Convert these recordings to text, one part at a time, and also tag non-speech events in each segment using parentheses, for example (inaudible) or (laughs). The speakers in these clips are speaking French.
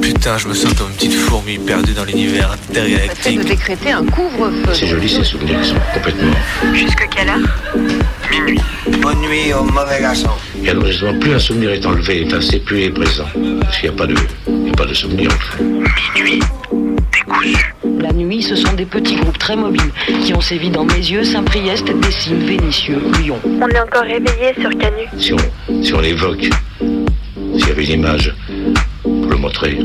Putain, je me sens comme une petite fourmi perdue dans l'univers intergalactique. de décréter un couvre-feu. C'est joli ces souvenirs qui sont complètement. Jusque quelle heure? Minuit. Bonne nuit au mauvais garçon. Et alors justement, plus un souvenir est enlevé, enfin, c'est plus il est présent. Parce qu'il n'y a pas de, il y a pas de souvenir en fait. Minuit. Décousu. Nuit, ce sont des petits groupes très mobiles qui ont sévi dans mes yeux, Saint-Priest, Dessines, Vénitieux, Lyon. On est encore réveillé sur Canu. Si on, si on l'évoque, s'il y avait une image pour le montrer,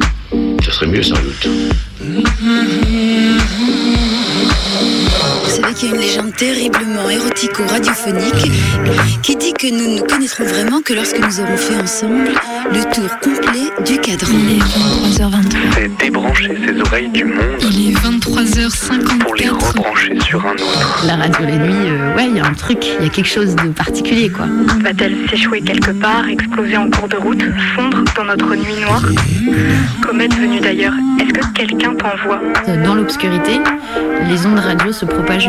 ce serait mieux sans doute. Savez qu'il y a une légende terriblement érotico-radiophonique qui dit que nous ne nous connaîtrons vraiment que lorsque nous aurons fait ensemble le tour complet du cadran. Il est 23h23. C'est débrancher ses oreilles du monde Il est 23h54. pour les rebrancher sur un autre. La radio la nuit, euh, ouais, il y a un truc, il y a quelque chose de particulier, quoi. Va-t-elle s'échouer quelque part, exploser en cours de route, fondre dans notre nuit noire? Comète venue d'ailleurs, est-ce que quelqu'un t'envoie? Euh, Dans l'obscurité, les ondes radio se propagent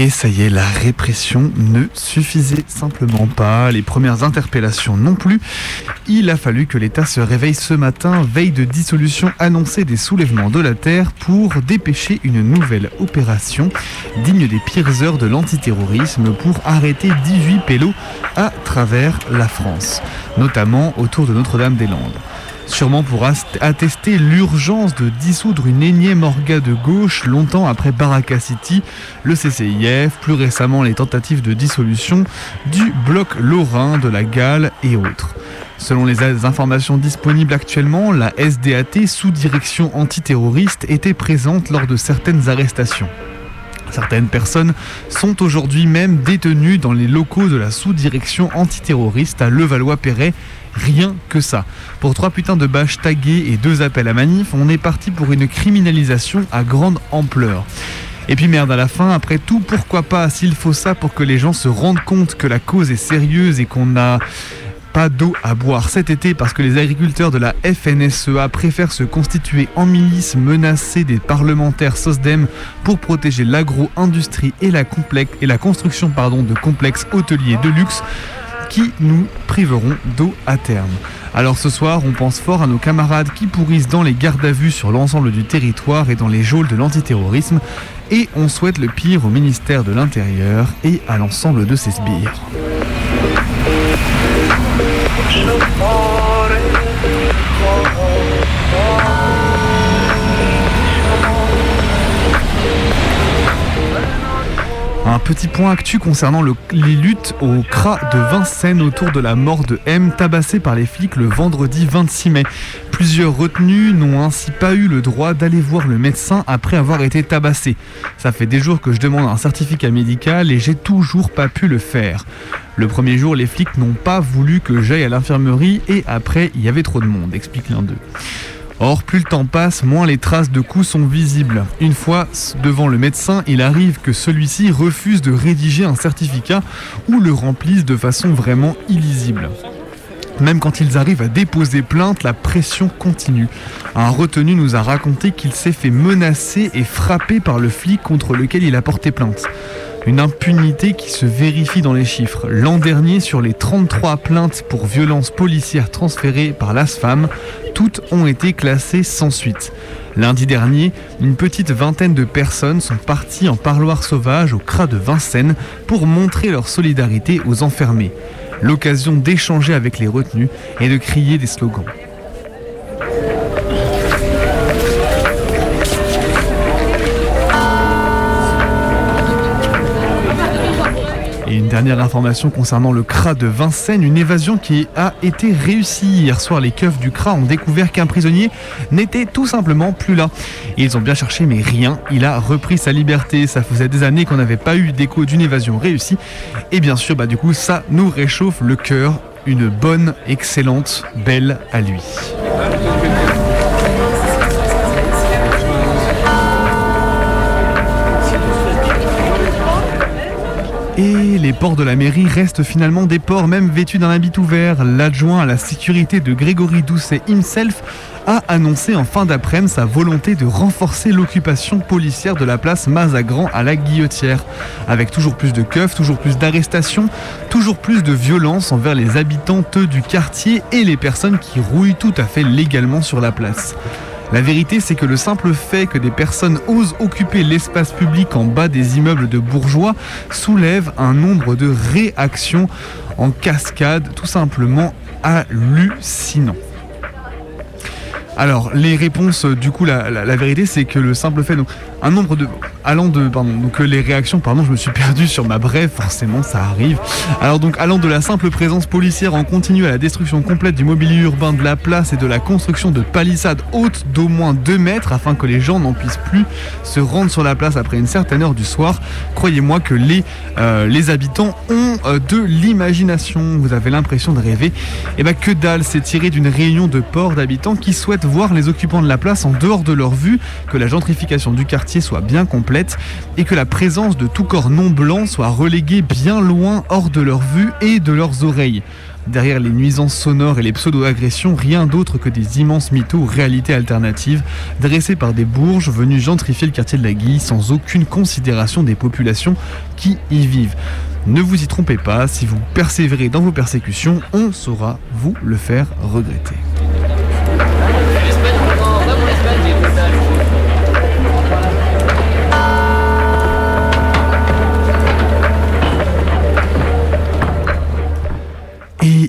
Et ça y est, la répression ne suffisait simplement pas, les premières interpellations non plus. Il a fallu que l'État se réveille ce matin, veille de dissolution annoncée des soulèvements de la Terre, pour dépêcher une nouvelle opération digne des pires heures de l'antiterrorisme pour arrêter 18 pélos à travers la France, notamment autour de Notre-Dame-des-Landes. Sûrement pour attester l'urgence de dissoudre une énième orga de gauche longtemps après Baraka City, le CCIF, plus récemment les tentatives de dissolution du bloc lorrain, de la Galle et autres. Selon les informations disponibles actuellement, la SDAT, sous direction antiterroriste, était présente lors de certaines arrestations. Certaines personnes sont aujourd'hui même détenues dans les locaux de la sous-direction antiterroriste à Levallois-Perret. Rien que ça. Pour trois putains de bâches taguées et deux appels à manif, on est parti pour une criminalisation à grande ampleur. Et puis merde à la fin, après tout, pourquoi pas s'il faut ça pour que les gens se rendent compte que la cause est sérieuse et qu'on n'a pas d'eau à boire cet été parce que les agriculteurs de la FNSEA préfèrent se constituer en milice menacée des parlementaires SOSDEM pour protéger l'agro-industrie et la, et la construction pardon, de complexes hôteliers de luxe qui nous priveront d'eau à terme. Alors ce soir, on pense fort à nos camarades qui pourrissent dans les gardes à vue sur l'ensemble du territoire et dans les geôles de l'antiterrorisme, et on souhaite le pire au ministère de l'Intérieur et à l'ensemble de ses sbires. Un petit point actu concernant le- les luttes au CRA de Vincennes autour de la mort de M tabassé par les flics le vendredi 26 mai. Plusieurs retenus n'ont ainsi pas eu le droit d'aller voir le médecin après avoir été tabassés. Ça fait des jours que je demande un certificat médical et j'ai toujours pas pu le faire. Le premier jour, les flics n'ont pas voulu que j'aille à l'infirmerie et après, il y avait trop de monde, explique l'un d'eux. Or, plus le temps passe, moins les traces de coups sont visibles. Une fois devant le médecin, il arrive que celui-ci refuse de rédiger un certificat ou le remplisse de façon vraiment illisible. Même quand ils arrivent à déposer plainte, la pression continue. Un retenu nous a raconté qu'il s'est fait menacer et frapper par le flic contre lequel il a porté plainte. Une impunité qui se vérifie dans les chiffres. L'an dernier, sur les 33 plaintes pour violences policières transférées par l'ASFAM, toutes ont été classées sans suite. Lundi dernier, une petite vingtaine de personnes sont parties en parloir sauvage au CRA de Vincennes pour montrer leur solidarité aux enfermés. L'occasion d'échanger avec les retenus et de crier des slogans. Dernière information concernant le CRA de Vincennes, une évasion qui a été réussie. Hier soir, les keufs du CRA ont découvert qu'un prisonnier n'était tout simplement plus là. ils ont bien cherché, mais rien. Il a repris sa liberté. Ça faisait des années qu'on n'avait pas eu d'écho d'une évasion réussie. Et bien sûr, bah, du coup, ça nous réchauffe le cœur. Une bonne, excellente, belle à lui. Et les ports de la mairie restent finalement des ports même vêtus d'un habit ouvert. L'adjoint à la sécurité de Grégory Doucet himself a annoncé en fin d'après-midi sa volonté de renforcer l'occupation policière de la place Mazagran à la Guillotière, avec toujours plus de keufs, toujours plus d'arrestations, toujours plus de violence envers les habitantes du quartier et les personnes qui rouillent tout à fait légalement sur la place. La vérité, c'est que le simple fait que des personnes osent occuper l'espace public en bas des immeubles de bourgeois soulève un nombre de réactions en cascade tout simplement hallucinant. Alors, les réponses, du coup, la, vérité, c'est que le simple fait, donc, un nombre de, allant de, pardon, donc les réactions, pardon, je me suis perdu sur ma brève, forcément, ça arrive. Alors donc, allant de la simple présence policière en continu à la destruction complète du mobilier urbain de la place et de la construction de palissades hautes d'au moins 2 mètres afin que les gens n'en puissent plus se rendre sur la place après une certaine heure du soir, croyez-moi que les, euh, les habitants ont euh, de l'imagination. Vous avez l'impression de rêver. Et eh bah ben, que dalle, c'est tiré d'une réunion de ports d'habitants qui souhaitent voir les occupants de la place en dehors de leur vue, que la gentrification du quartier soit bien complète et que la présence de tout corps non blanc soit reléguée bien loin hors de leur vue et de leurs oreilles. Derrière les nuisances sonores et les pseudo-agressions, rien d'autre que des immenses mythos ou réalités alternatives, dressés par des bourges venus gentrifier le quartier de la Guille sans aucune considération des populations qui y vivent. Ne vous y trompez pas, si vous persévérez dans vos persécutions, on saura vous le faire regretter.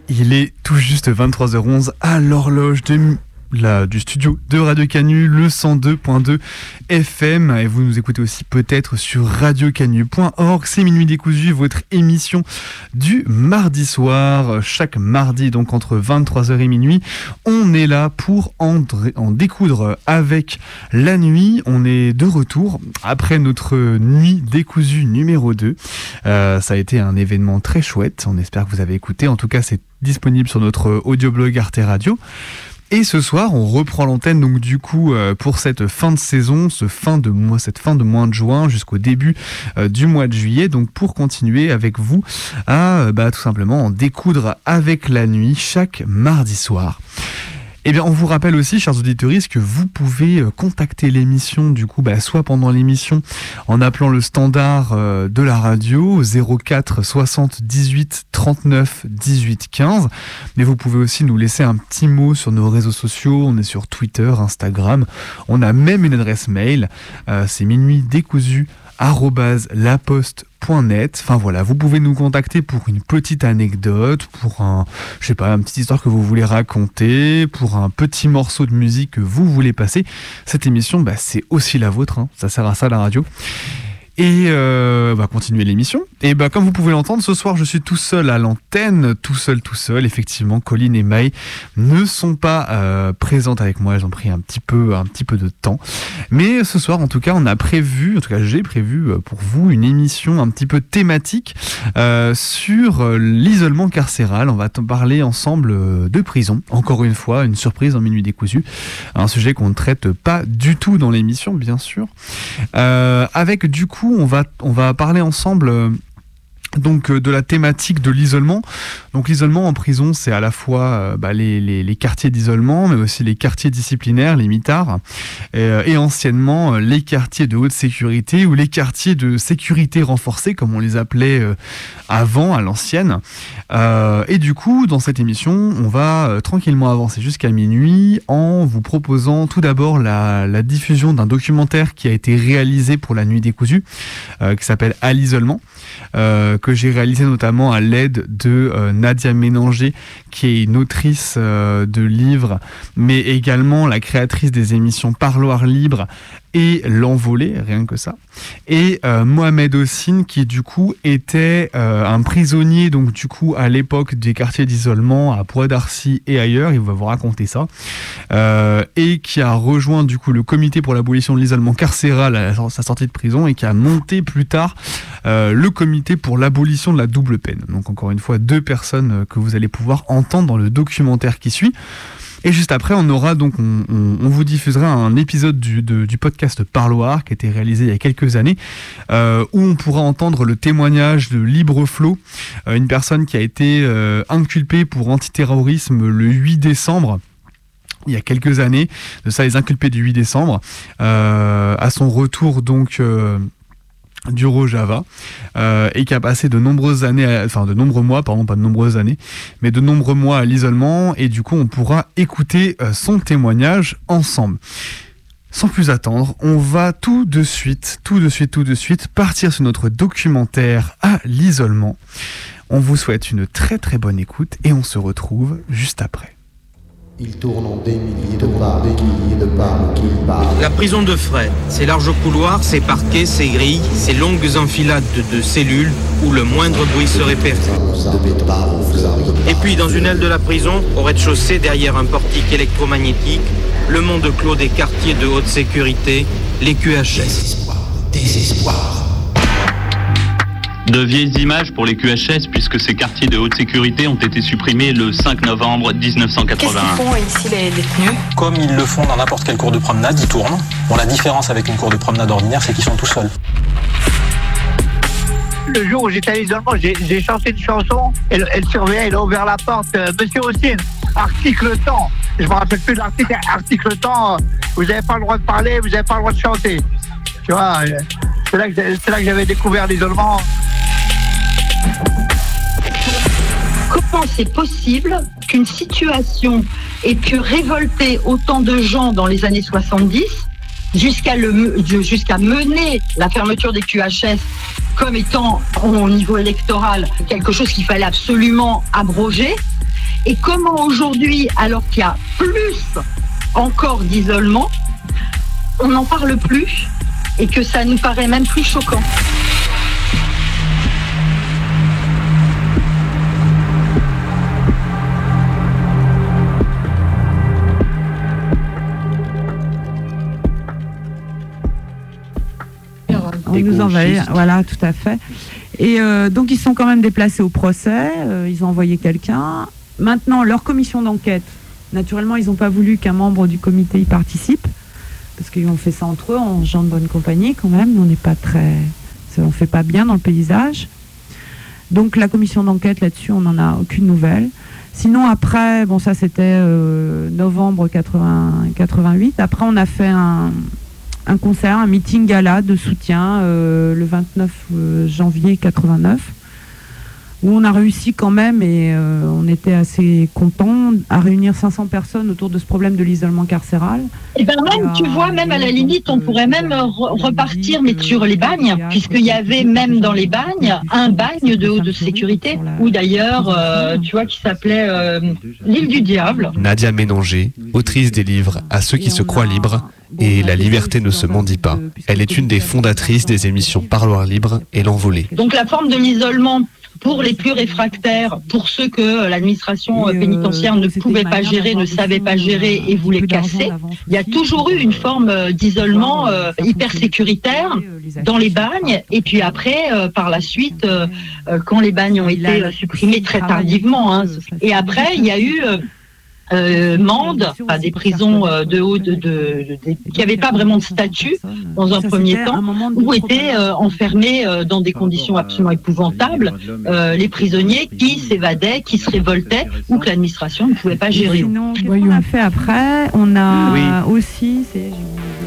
Il est tout juste 23h11 à l'horloge de du studio de Radio Canu, le 102.2 FM. Et vous nous écoutez aussi peut-être sur radiocanu.org. C'est Minuit Décousu, votre émission du mardi soir. Chaque mardi, donc entre 23h et minuit, on est là pour en, en découdre avec la nuit. On est de retour après notre nuit décousue numéro 2. Euh, ça a été un événement très chouette. On espère que vous avez écouté. En tout cas, c'est disponible sur notre audioblog Arte Radio. Et ce soir, on reprend l'antenne donc du coup euh, pour cette fin de saison, ce fin de mois, cette fin de mois de juin jusqu'au début euh, du mois de juillet, donc pour continuer avec vous à euh, bah, tout simplement en découdre avec la nuit chaque mardi soir. Eh bien, on vous rappelle aussi, chers auditeurs, que vous pouvez euh, contacter l'émission, du coup, bah, soit pendant l'émission, en appelant le standard euh, de la radio 04 78 39 18 15. Mais vous pouvez aussi nous laisser un petit mot sur nos réseaux sociaux. On est sur Twitter, Instagram. On a même une adresse mail. Euh, c'est minuit décousu Enfin voilà, vous pouvez nous contacter pour une petite anecdote, pour un, je sais pas, une petite histoire que vous voulez raconter, pour un petit morceau de musique que vous voulez passer. Cette émission, bah, c'est aussi la vôtre, hein. ça sert à ça la radio. Et euh, on va continuer l'émission. Et bah, comme vous pouvez l'entendre, ce soir, je suis tout seul à l'antenne, tout seul, tout seul. Effectivement, Colline et May ne sont pas euh, présentes avec moi. Elles ont pris un petit peu, un petit peu de temps. Mais ce soir, en tout cas, on a prévu, en tout cas, j'ai prévu euh, pour vous une émission un petit peu thématique euh, sur l'isolement carcéral. On va parler ensemble de prison. Encore une fois, une surprise en minuit décousu. Un sujet qu'on ne traite pas du tout dans l'émission, bien sûr. avec du coup on va, parler ensemble euh, donc euh, de la thématique de l'isolement. Donc l'isolement en prison, c'est à la fois euh, bah, les, quartiers d'isolement, mais aussi les quartiers disciplinaires, les mitards, et, anciennement les quartiers de haute sécurité ou les quartiers de sécurité renforcée, comme on les appelait avant à l'ancienne. et du coup, dans cette émission, on va tranquillement avancer jusqu'à minuit en vous proposant tout d'abord la, la diffusion d'un documentaire qui a été réalisé pour la nuit décousue, qui s'appelle À l'isolement. Que j'ai réalisé notamment à l'aide de euh, Nadia Ménanger, qui est une autrice euh, de livres, mais également la créatrice des émissions Parloir Libre et l'envolée, rien que ça. Et euh, Mohamed Ossine, qui du coup était euh, un prisonnier, donc du coup à l'époque des quartiers d'isolement à Poix d'Arcy et ailleurs, il va vous raconter ça, euh, et qui a rejoint du coup le comité pour l'abolition de l'isolement carcéral à sa sortie de prison et qui a monté plus tard le comité pour l'abolition de la double peine. Donc encore une fois, deux personnes que vous allez pouvoir entendre dans le documentaire qui suit. Et juste après, on aura donc, on, vous diffusera un épisode du, podcast Parloir qui a été réalisé il y a quelques années, euh, où on pourra entendre le témoignage de Libre Flo, euh, une personne qui a été euh, inculpée pour antiterrorisme le 8 décembre il y a quelques années, de ça les inculpés du 8 décembre, à son retour donc du Rojava euh, et qui a passé de nombreuses années, enfin de nombreux mois, pardon, pas de nombreuses années, mais de nombreux mois à l'isolement et du coup on pourra écouter euh, son témoignage ensemble. Sans plus attendre, on va tout de suite, tout de suite, tout de suite partir sur notre documentaire à l'isolement. On vous souhaite une très très bonne écoute et on se retrouve juste après. Il tourne en des milliers de pas, des milliers de pas qu'il parle. La prison de frais, ces larges couloirs, ces parquets, ces grilles, ces longues enfilades de cellules où le moindre bruit se répète. Et puis dans une aile de la prison, au rez-de-chaussée, derrière un portique électromagnétique, le monde clos des quartiers de haute sécurité, les QHS. Désespoir, désespoir de vieilles images pour les QHS puisque ces quartiers de haute sécurité ont été supprimés le 5 novembre 1981. Qu'est-ce qu'ils font ici les détenus Comme ils le font dans n'importe quel cours de promenade, ils tournent. Bon, la différence avec une cour de promenade ordinaire, c'est qu'ils sont tout seuls. Le jour où j'étais à l'isolement, j'ai chanté une chanson, elle, elle surveillait, elle a ouvert la porte. Euh, Monsieur Austin, article temps. Je me rappelle plus de l'article, article temps, euh, vous n'avez pas le droit de parler, vous n'avez pas le droit de chanter. Tu vois, euh, c'est là que j'avais découvert l'isolement. Comment c'est possible qu'une situation ait pu révolter autant de gens dans les années 70 jusqu'à mener la fermeture des QHS comme étant au niveau électoral quelque chose qu'il fallait absolument abroger? Et comment aujourd'hui alors qu'il y a plus encore d'isolement on n'en parle plus? Et que ça nous paraît même plus choquant. On nous envahit, voilà, tout à fait. Et euh, donc ils sont quand même déplacés au procès, euh, ils ont envoyé quelqu'un. Maintenant, leur commission d'enquête, naturellement, ils n'ont pas voulu qu'un membre du comité y participe, parce qu'ils ont fait ça entre eux, en gens de bonne compagnie quand même. On n'est pas très, on fait pas bien dans le paysage. Donc la commission d'enquête là-dessus, on n'en a aucune nouvelle. Sinon après, bon ça c'était euh, novembre 80, 88. Après on a fait un, un concert, un meeting gala de soutien euh, le 29 euh, janvier 89 où on a réussi quand même, et euh, on était assez contents, à réunir 500 personnes autour de ce problème de l'isolement carcéral. Et ben même, tu vois, même à la limite, on pourrait même repartir, mais sur les bagnes, puisqu'il y avait même dans les bagnes un bagne de haute sécurité, ou d'ailleurs, tu vois, qui s'appelait l'île du diable. Nadia Ménanger, autrice des livres À ceux qui se croient libres, et La liberté ne se mendie pas. Elle est une des fondatrices des émissions Parloir libre et L'Envolée. Donc la forme de l'isolement pour les plus réfractaires, pour ceux que l'administration pénitentiaire ne pouvait pas gérer, ne savait pas gérer et voulait casser, il y a toujours eu une forme euh, d'isolement euh, hyper sécuritaire dans les bagnes. Et puis après, euh, par la suite, quand les bagnes ont été supprimés très tardivement, hein, et après, il y a eu euh, Mende, des prisons euh, de haut, de, qui n'avaient pas vraiment de statut dans un premier temps, où étaient euh, enfermés euh, dans des conditions absolument épouvantables les prisonniers qui s'évadaient, qui se révoltaient ou que l'administration ne pouvait pas gérer. qu'est-ce qu'on a fait après? On a aussi...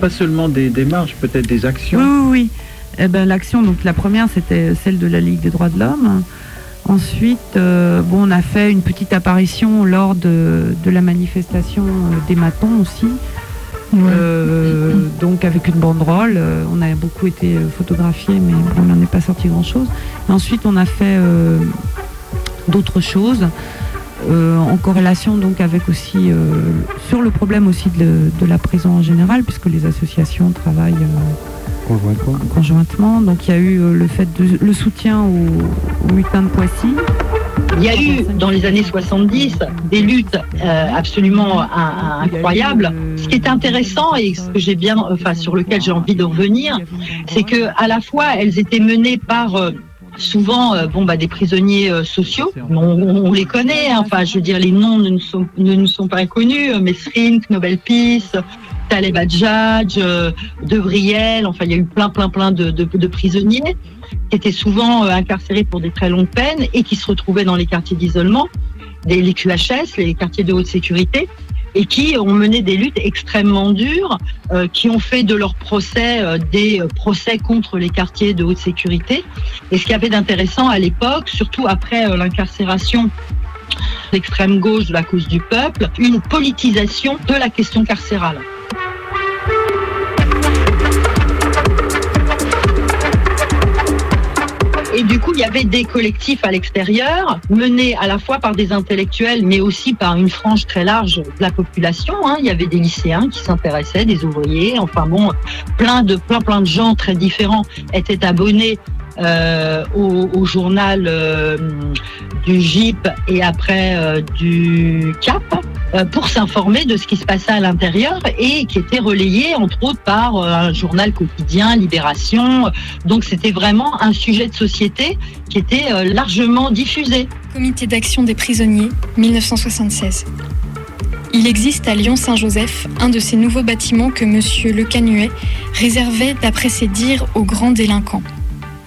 Pas seulement des démarches, peut-être des actions. Oui, oui, oui. Eh ben, L'action, donc la première, c'était celle de la Ligue des droits de l'homme. Ensuite, euh, bon, on a fait une petite apparition lors de, la manifestation euh, des matons aussi. Euh, donc avec une banderole, on a beaucoup été photographiés, mais on n'en est pas sorti grand-chose. Ensuite, on a fait d'autres choses. euh, en corrélation donc avec aussi euh, sur le problème aussi de, de, la prison en général, puisque les associations travaillent conjointement. conjointement. Donc il y a eu le fait de, le soutien aux, aux mutins de Poissy. Il y a eu dans les années 70 des luttes euh, absolument incroyables. Ce qui est intéressant et ce que j'ai bien, enfin sur lequel j'ai envie de revenir, c'est que à la fois elles étaient menées par euh, souvent euh, bon bah des prisonniers euh, sociaux. On, on, les connaît hein. enfin je veux dire les noms ne nous sont ne nous sont pas inconnus Mesrine Nobel Peace Taleb Adjadj euh, enfin il y a eu plein plein plein de, de, de prisonniers qui étaient souvent incarcérés pour des très longues peines et qui se retrouvaient dans les quartiers d'isolement les QHS les quartiers de haute sécurité et qui ont mené des luttes extrêmement dures, euh, qui ont fait de leur procès euh, des procès contre les quartiers de haute sécurité. Et ce qui avait d'intéressant à l'époque, surtout après euh, l'incarcération l'extrême gauche de la cause du peuple, une politisation de la question carcérale. Il y avait des collectifs à l'extérieur, menés à la fois par des intellectuels, mais aussi par une frange très large de la population. Hein. Il y avait des lycéens qui s'intéressaient, des ouvriers. Enfin bon, plein de plein plein de gens très différents étaient abonnés euh, au, journal euh, du GIP et après euh, du CAP pour s'informer de ce qui se passait à l'intérieur et qui était relayé entre autres par un journal quotidien, Libération. Donc c'était vraiment un sujet de société qui était largement diffusé. Comité d'action des prisonniers, 1976. Il existe à Lyon-Saint-Joseph un de ces nouveaux bâtiments que M. Le Canuet réservait, d'après ses dires, aux grands délinquants.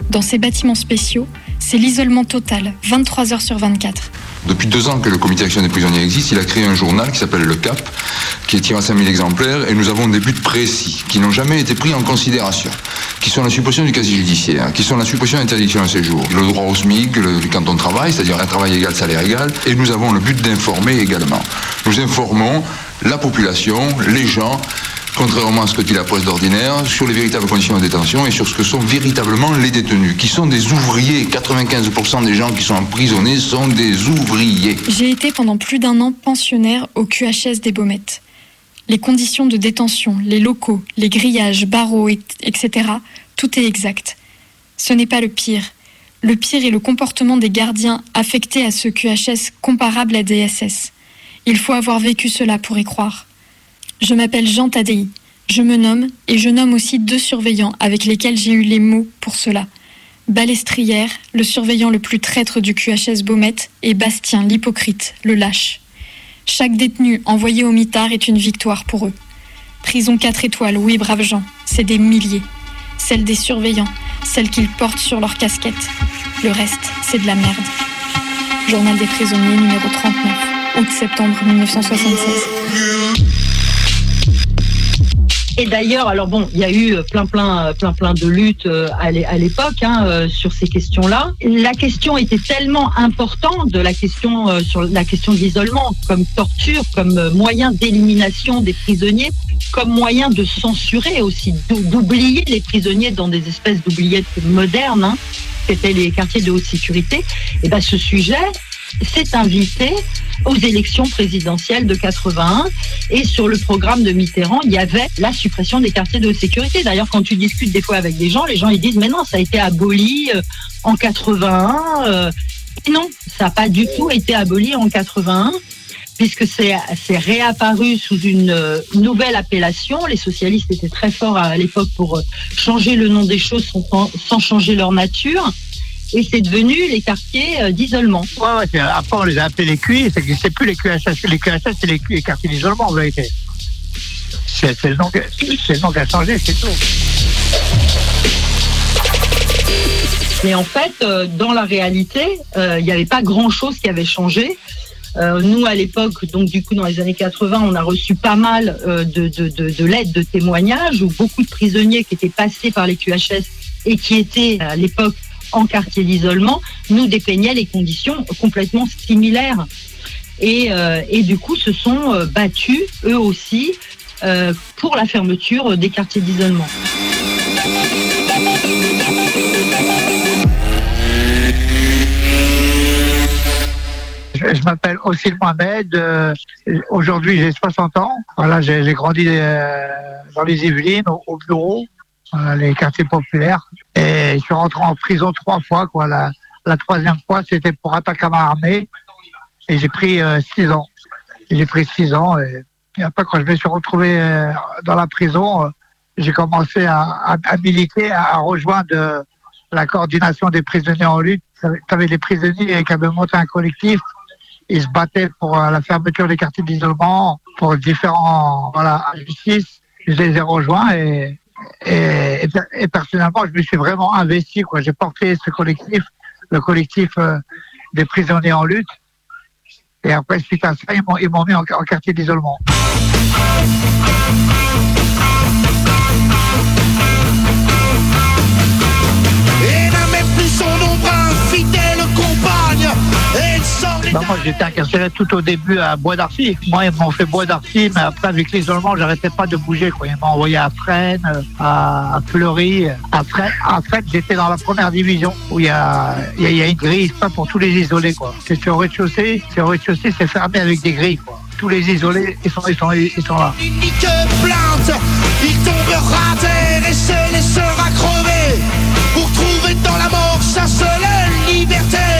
Dans ces bâtiments spéciaux, c'est l'isolement total, 23 heures sur 24. Depuis deux ans que le comité d'action des prisonniers existe, il a créé un journal qui s'appelle Le Cap, qui est tiré à 5000 exemplaires, et nous avons des buts précis, qui n'ont jamais été pris en considération, qui sont la suppression du casier judiciaire, qui sont la suppression de l'interdiction de séjour, le droit au SMIC, le, quand on travaille, c'est-à-dire un travail égal, salaire égal, et nous avons le but d'informer également. Nous informons la population, les gens, contrairement à ce que dit la presse d'ordinaire, sur les véritables conditions de détention et sur ce que sont véritablement les détenus, qui sont des ouvriers. 95% des gens qui sont emprisonnés sont des ouvriers. J'ai été pendant plus d'un an pensionnaire au QHS des Baumettes. Les conditions de détention, les locaux, les grillages, barreaux, etc., tout est exact. Ce n'est pas le pire. Le pire est le comportement des gardiens affectés à ce QHS comparable à des SS. Il faut avoir vécu cela pour y croire. Je m'appelle Jean Tadei. Je me nomme et je nomme aussi deux surveillants avec lesquels j'ai eu les mots pour cela. Balestrière, le surveillant le plus traître du QHS Baumette, et Bastien, l'hypocrite, le lâche. Chaque détenu envoyé au mitard est une victoire pour eux. Prison 4 étoiles, oui, braves gens, c'est des milliers. Celles des surveillants, celles qu'ils portent sur leur casquette. Le reste, c'est de la merde. Journal des prisonniers numéro 39, août-septembre 1976. Et d'ailleurs, alors bon, il y a eu plein, plein, plein, plein de luttes euh, à l'époque hein, euh, sur ces questions-là. La question était tellement importante de la question euh, sur la question de l'isolement, comme torture, comme moyen d'élimination des prisonniers, comme moyen de censurer aussi, d'oublier les prisonniers dans des espèces d'oubliettes modernes, hein, qui étaient les quartiers de haute sécurité. Et ben, ce sujet s'est invité aux élections présidentielles de 81 et sur le programme de Mitterrand, il y avait la suppression des quartiers de sécurité. D'ailleurs, quand tu discutes des fois avec des gens, les gens ils disent mais non, ça a été aboli euh, en 81. Euh, non, ça n'a pas du tout été aboli en 81 puisque c'est réapparu sous une euh, nouvelle appellation. Les socialistes étaient très forts à l'époque pour changer le nom des choses sans changer leur nature et c'est devenu les quartiers euh, d'isolement. Ouais, après, on les a appelés les QI, c'est plus les QHS. Les QHS, c'est les, les, quartiers d'isolement, en vérité. C'est le, nom, qui a changé, c'est tout. Mais en fait, euh, dans la réalité, euh, il n'y avait pas grand-chose qui avait changé. Euh, nous, à l'époque, donc du coup, dans les années 80, on a reçu pas mal euh, de, de, de, de lettres de témoignages où beaucoup de prisonniers qui étaient passés par les QHS et qui étaient à l'époque en quartier d'isolement nous dépeignaient les conditions complètement similaires. Et, euh, et du coup, se sont euh, battus, eux aussi, euh, pour la fermeture des quartiers d'isolement. Je m'appelle Ossil Mohamed. Aujourd'hui, j'ai 60 ans. Voilà, j'ai grandi dans les Yvelines, au, au bureau, les quartiers populaires. Et je suis rentré en prison trois fois. Quoi. La, la troisième fois, c'était pour attaque à main armée. Et j'ai pris euh, six ans. J'ai pris six ans. Et, et après, quand je me suis retrouvé euh, dans la prison, euh, j'ai commencé à, à- militer, à, rejoindre la coordination des prisonniers en lutte. Tu avais les prisonniers qui avaient monté un collectif. Ils se battaient pour la fermeture des quartiers d'isolement, pour différents voilà, justices. Je les ai rejoints et, et, et per- et personnellement, je me suis vraiment investi. J'ai porté ce collectif, le collectif euh, des prisonniers en lutte. Et après, suite à ça, ils m'ont, mis en quartier d'isolement. Bah, moi, j'étais incarcéré tout au début à Bois d'Arcy. Moi, ils m'ont fait Bois d'Arcy, mais après, avec l'isolement, j'arrêtais pas de bouger. Quoi. Ils m'ont envoyé à Fresnes, à, Fleury. À Fresnes, j'étais dans la première division, où il y a, y a, une grille, pas pour tous les isolés. C'est le rez-de-chaussée. C'est au rez-de-chaussée, c'est fermé avec des grilles. Quoi. Tous les isolés, ils sont, ils sont, ils sont là. et se. Pour trouver dans la mort sa seule liberté.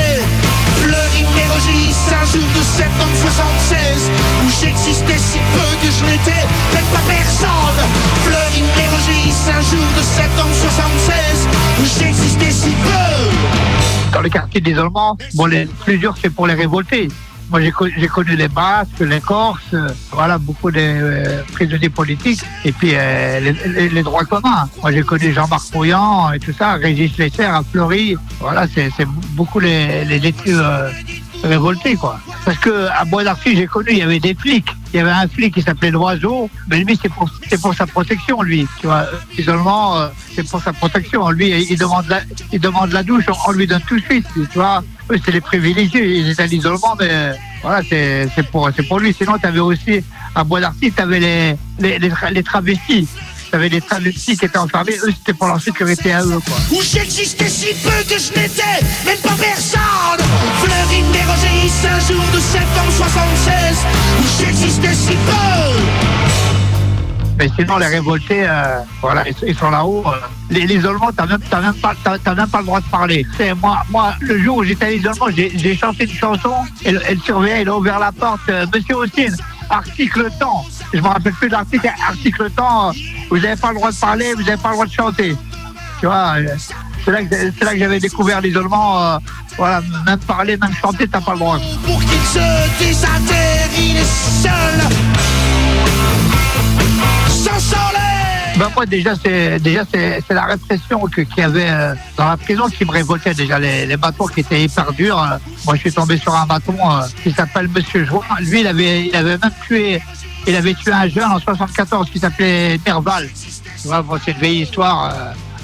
Mérogis, un jour de septembre 76, où j'existais si peu que je n'étais même pas personne. Fleury Mérogis, un jour de septembre 76, où j'existais si peu. dans le quartier d'isolement, bon, les plus dur, c'est pour les révoltés. Moi, j'ai co- j'ai connu les Basques, les Corses, euh, voilà, beaucoup de euh, prisonniers politiques, et puis euh, les, les- les droits communs. Moi, j'ai connu Jean-Marc Pouillant et tout ça, Régis Lesser à Fleury. Voilà, c'est beaucoup les, les détenus euh, révoltés, quoi. Parce que à Bois d'Arcy, j'ai connu, il y avait des flics. Il y avait un flic qui s'appelait Loiseau, mais lui, c'est pour, pour sa protection, lui. Tu vois, l'isolement, euh, c'est pour sa protection. Lui, il demande la, il demande la douche, on, lui donne tout de suite, tu vois. Eux, c'est les privilégiés, ils étaient à l'isolement, mais euh, voilà, c'est pour, pour lui. Sinon, tu avais aussi, à Bois d'Arcy, tu avais les, les, les travestis. Tu avais les travestis qui étaient enfermés, eux, c'était pour leur sécurité à eux, quoi. Où j'existais si peu que je n'étais même pas personne Fleury Mérogis, un jour de septembre 76 Où j'existais si peu Mais sinon, les révoltés, euh, voilà, ils, sont là-haut. euh. L'isolement, t'as même, même pas, même le droit de parler. C'est moi, moi, le jour où j'étais à l'isolement, j'ai, chanté une chanson. Elle, elle surveillait, elle a ouvert la porte. euh, Monsieur Austin, article temps. Je me rappelle plus de l'article. Article temps. Vous n'avez pas le droit de parler, vous n'avez pas le droit de chanter. Tu vois. euh, C'est là, que, j'avais découvert l'isolement. euh, voilà, même parler, même chanter, t'as pas le droit. Pour qu'il se il est seul Ben moi déjà c'est déjà c'est la répression qu'il y avait euh, dans la prison qui me révoltait déjà les, les bâtons qui étaient hyper durs. euh. moi je suis tombé sur un bâton euh, qui s'appelle Monsieur Join. Lui il avait il avait même tué il avait tué un jeune en 74 qui s'appelait Merval. Tu vois bon, c'est une vieille histoire.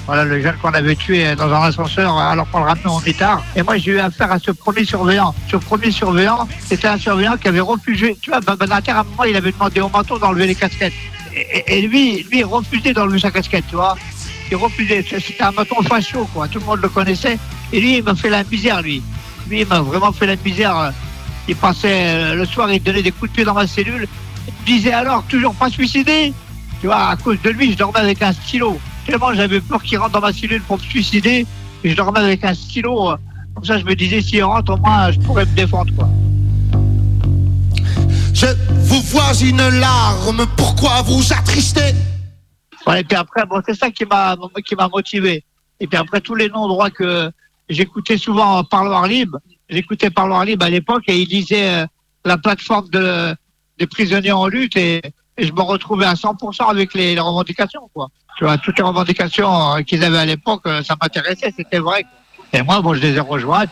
voilà le jeune qu'on avait tué dans un ascenseur alors qu'on le ramenait en mitard. Et moi j'ai eu affaire à ce premier surveillant. Ce premier surveillant c'était un surveillant qui avait refusé. Tu vois Banater à un moment il avait demandé au manteau d'enlever les casquettes. Et, lui, lui, il refusait d'enlever sa casquette, tu vois. Il refusait. C'était un bâton facho, quoi. Tout le monde le connaissait. Et lui, il m'a fait la misère, lui. Lui, il m'a vraiment fait la misère. Il passait euh, le soir, il donnait des coups de pied dans ma cellule. Il me disait alors, toujours pas suicidé? Tu vois, à cause de lui, je dormais avec un stylo. Tellement j'avais peur qu'il rentre dans ma cellule pour me suicider. Et je dormais avec un stylo. Comme ça, je me disais, s'il rentre, au moins, je pourrais me défendre, quoi. Je vois une larme, pourquoi vous attristez? Ouais, et puis après, bon, c'est ça qui m'a qui m'a motivé. Et puis après, tous les noms droits que j'écoutais souvent Parloir Libre, j'écoutais Parloir Libre à l'époque et il disait euh, la plateforme de, des prisonniers en lutte et, je me retrouvais à 100% avec les, revendications, quoi. Tu vois, toutes les revendications euh, qu'ils avaient à l'époque, euh, ça m'intéressait, c'était vrai. Et moi, bon, je les ai rejoints,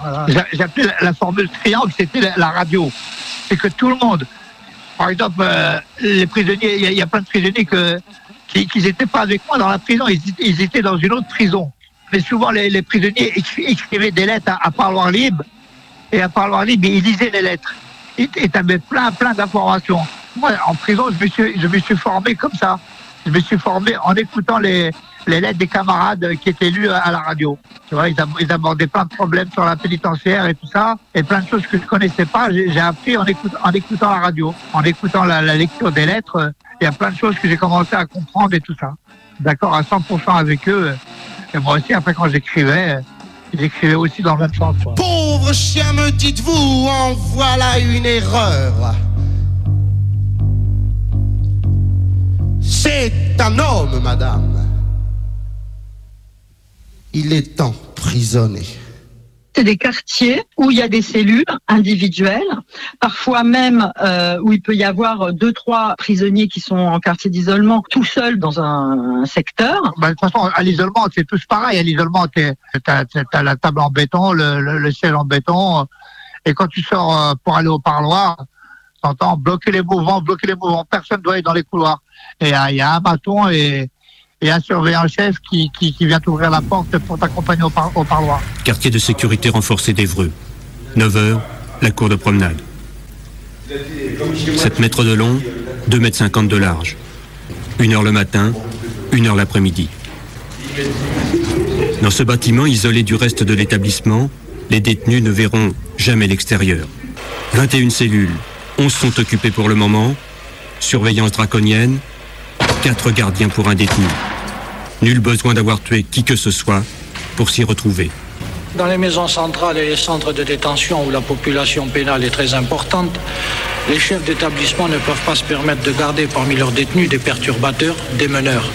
voilà. J'a- J'appelais la, formule triangle, c'était la radio. C'est que tout le monde, par exemple, euh, les prisonniers, il y, a- plein de prisonniers que, qui n'étaient pas avec moi dans la prison, ils, étaient- dans une autre prison. Mais souvent, les, prisonniers écri- écrivaient des lettres à, à Parloir Libre, et à Parloir Libre, ils lisaient les lettres. Et tu avais plein, plein d'informations. Moi, en prison, je me, suis, je me suis formé comme ça. Je me suis formé en écoutant les, les lettres des camarades qui étaient lues à la radio. Tu vois, ils, ab- ils abordaient plein de problèmes sur la pénitentiaire et tout ça, et plein de choses que je connaissais pas. J'ai appris en, écout- en écoutant la radio, en écoutant la, lecture des lettres. Il y a plein de choses que j'ai commencé à comprendre et tout ça. D'accord à 100% avec eux. Et moi aussi, après, quand j'écrivais, j'écrivais aussi dans le même sens. Pauvre chien, me dites-vous, en voilà une erreur. C'est un homme, madame. Il est emprisonné. C'est des quartiers où il y a des cellules individuelles, parfois même euh, où il peut y avoir deux, trois prisonniers qui sont en quartier d'isolement tout seuls dans un, un secteur. Bah, de toute façon, à l'isolement, c'est tous pareil. À l'isolement, t'as as la table en béton, le, le, le ciel en béton. Et quand tu sors euh, pour aller au parloir, t'entends bloquer les mouvements, bloquer les mouvements. Personne ne doit être dans les couloirs. Et euh, il y a un bâton et, et un surveillant chef qui, vient t'ouvrir la porte pour t'accompagner au, par- parloir. Quartier de sécurité renforcé d'Evreux. 9h, la cour de promenade. 7 mètres de long, 2 mètres 50 de large. 1 heure le matin, 1 heure l'après-midi. Dans ce bâtiment isolé du reste de l'établissement, les détenus ne verront jamais l'extérieur. 21 cellules, 11 sont occupées pour le moment, surveillance draconienne, 4 gardiens pour un détenu. Nul besoin d'avoir tué qui que ce soit pour s'y retrouver. Dans les maisons centrales et les centres de détention où la population pénale est très importante, les chefs d'établissement ne peuvent pas se permettre de garder parmi leurs détenus des perturbateurs, des meneurs.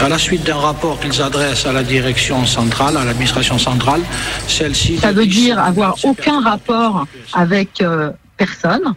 À la suite d'un rapport qu'ils adressent à la direction centrale, à l'administration centrale, celle-ci... Ça veut dire avoir aucun rapport avec euh, personne,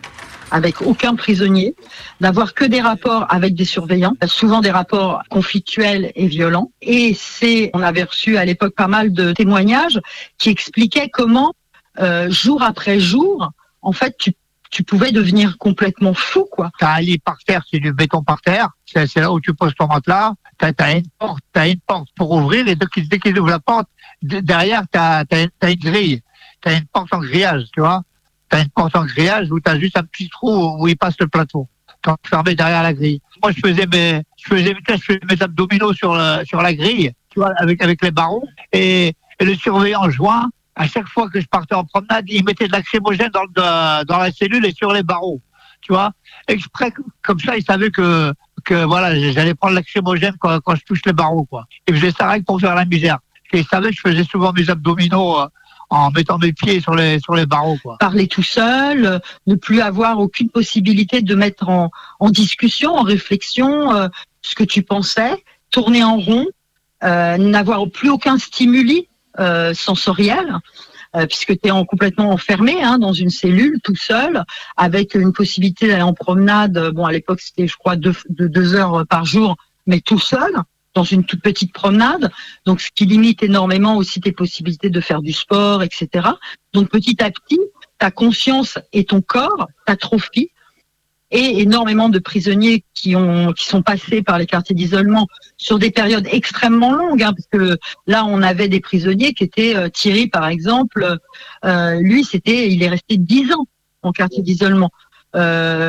avec aucun prisonnier, d'avoir que des rapports avec des surveillants, souvent des rapports conflictuels et violents. Et c'est, on avait reçu à l'époque pas mal de témoignages qui expliquaient comment, euh, jour après jour, en fait, tu tu pouvais devenir complètement fou, quoi. T'as lit par terre, c'est du béton par terre. C'est là où tu poses ton matelas. T'as as une porte, t'as une porte pour ouvrir. Et dès qu'ils ouvrent la porte, de- derrière t'as as, une grille. T'as une porte en grillage, tu vois. T'as une porte en grillage où t'as juste un petit trou où il passe le plateau. T'es enfermé derrière la grille. Moi, je faisais mes, je faisais, je faisais mes abdominaux sur le, sur la grille, tu vois, avec avec les barreaux. Et, et le surveillant joint, à chaque fois que je partais en promenade, il mettait de lacrymogène dans, dans la cellule et sur les barreaux tu vois, exprès comme ça, il savait que que voilà, j'allais prendre lacrymogène quand, quand je touche les barreaux, quoi. Il faisait ça rien que pour faire la misère. Et il savait que je faisais souvent mes abdominaux euh, en mettant mes pieds sur les sur les barreaux, quoi. Parler tout seul, ne plus avoir aucune possibilité de mettre en, en discussion, en réflexion euh, ce que tu pensais, tourner en rond, euh, n'avoir plus aucun stimuli euh, sensoriel. euh, puisque tu es en, complètement enfermé hein, dans une cellule tout seul, avec une possibilité d'aller en promenade. Bon, à l'époque, c'était, je crois, deux, de deux heures par jour, mais tout seul, dans une toute petite promenade. Donc, ce qui limite énormément aussi tes possibilités de faire du sport, etc. Donc, petit à petit, ta conscience et ton corps t'atrophient et énormément de prisonniers qui ont qui sont passés par les quartiers d'isolement sur des périodes extrêmement longues hein, parce que là on avait des prisonniers qui étaient euh, Thierry par exemple euh, lui c'était il est resté 10 ans en quartier d'isolement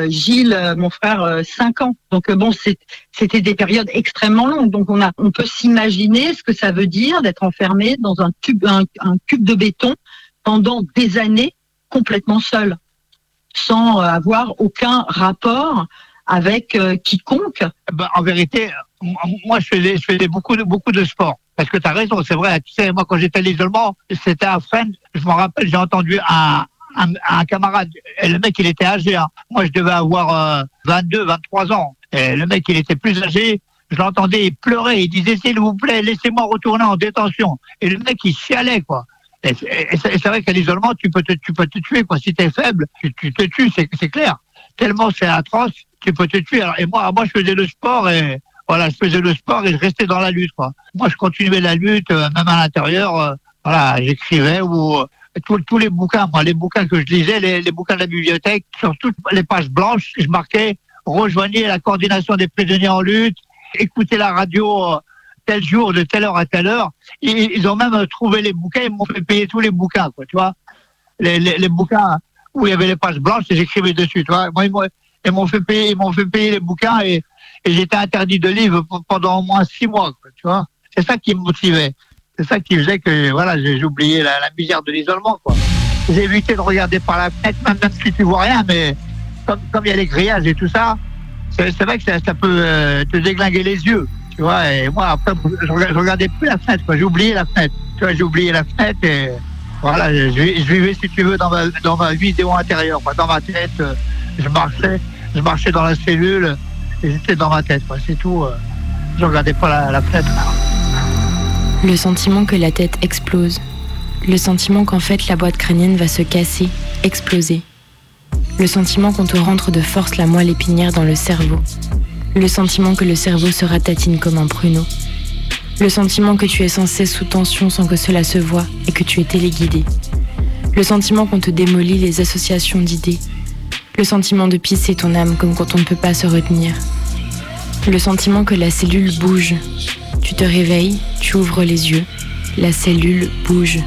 Gilles euh, mon frère euh, 5 ans donc euh, bon c'était des périodes extrêmement longues donc on a on peut s'imaginer ce que ça veut dire d'être enfermé dans un tube un, cube de béton pendant des années complètement seul sans euh, avoir aucun rapport avec euh, quiconque. Ben, en vérité, moi, je faisais, beaucoup de sport. Parce que tu as raison, c'est vrai. Tu sais, moi, quand j'étais à l'isolement, c'était à Fresnes. Je me rappelle, j'ai entendu un, un, camarade. Le mec, il était âgé. hein. Moi, je devais avoir euh, 22, 23 ans. Et le mec, il était plus âgé. Je l'entendais, il pleurait. Il disait, s'il vous plaît, laissez-moi retourner en détention. Et le mec, il chialait, quoi. Et c'est vrai qu'à l'isolement, tu peux te, tu peux te tuer, quoi. Si t'es faible, tu, te tues, c'est clair. Tellement c'est atroce, tu peux te tuer. Et moi, moi, je faisais le sport et voilà, je faisais le sport et je restais dans la lutte, quoi. Moi, je continuais la lutte, euh, même à l'intérieur. euh, voilà, j'écrivais ou tous, les bouquins, moi, les bouquins que je lisais, les, bouquins de la bibliothèque, sur toutes les pages blanches, je marquais rejoignez la coordination des prisonniers en lutte, écoutez la radio. euh, tel jour, de telle heure à telle heure. Ils, ont même euh, trouvé les bouquins, ils m'ont fait payer tous les bouquins, quoi, tu vois. Les, bouquins où il y avait les pages blanches et j'écrivais dessus, tu vois. Moi, ils m'ont- fait payer, fait payer les bouquins et, j'étais interdit de livres pendant au moins six mois, tu vois. c'est ça qui me motivait. C'est ça qui faisait que voilà, j'ai oublié la, misère de l'isolement. J'ai évité de regarder par la fenêtre, même, si tu vois rien, mais comme il y a les grillages et tout ça, c'est vrai que ça, peut euh, te déglinguer les yeux. Tu vois, et moi après, je, je regardais plus la fenêtre. J'ai oublié la fenêtre. Tu j'ai oublié la fenêtre et voilà, je, vivais si tu veux dans ma dans ma vidéo intérieure, quoi. dans ma tête. euh, je marchais, je marchais dans la cellule et j'étais dans ma tête. C'est tout. euh, je regardais pas la, la fenêtre. Le sentiment que la tête explose. Le sentiment qu'en fait la boîte crânienne va se casser, exploser. Le sentiment qu'on te rentre de force la moelle épinière dans le cerveau. Le sentiment que le cerveau se ratatine comme un pruneau. Le sentiment que tu es sans cesse sous tension sans que cela se voie et que tu es téléguidé. Le sentiment qu'on te démolit les associations d'idées. Le sentiment de pisser ton âme comme quand on ne peut pas se retenir. Le sentiment que la cellule bouge. Tu te réveilles, tu ouvres les yeux. La cellule bouge.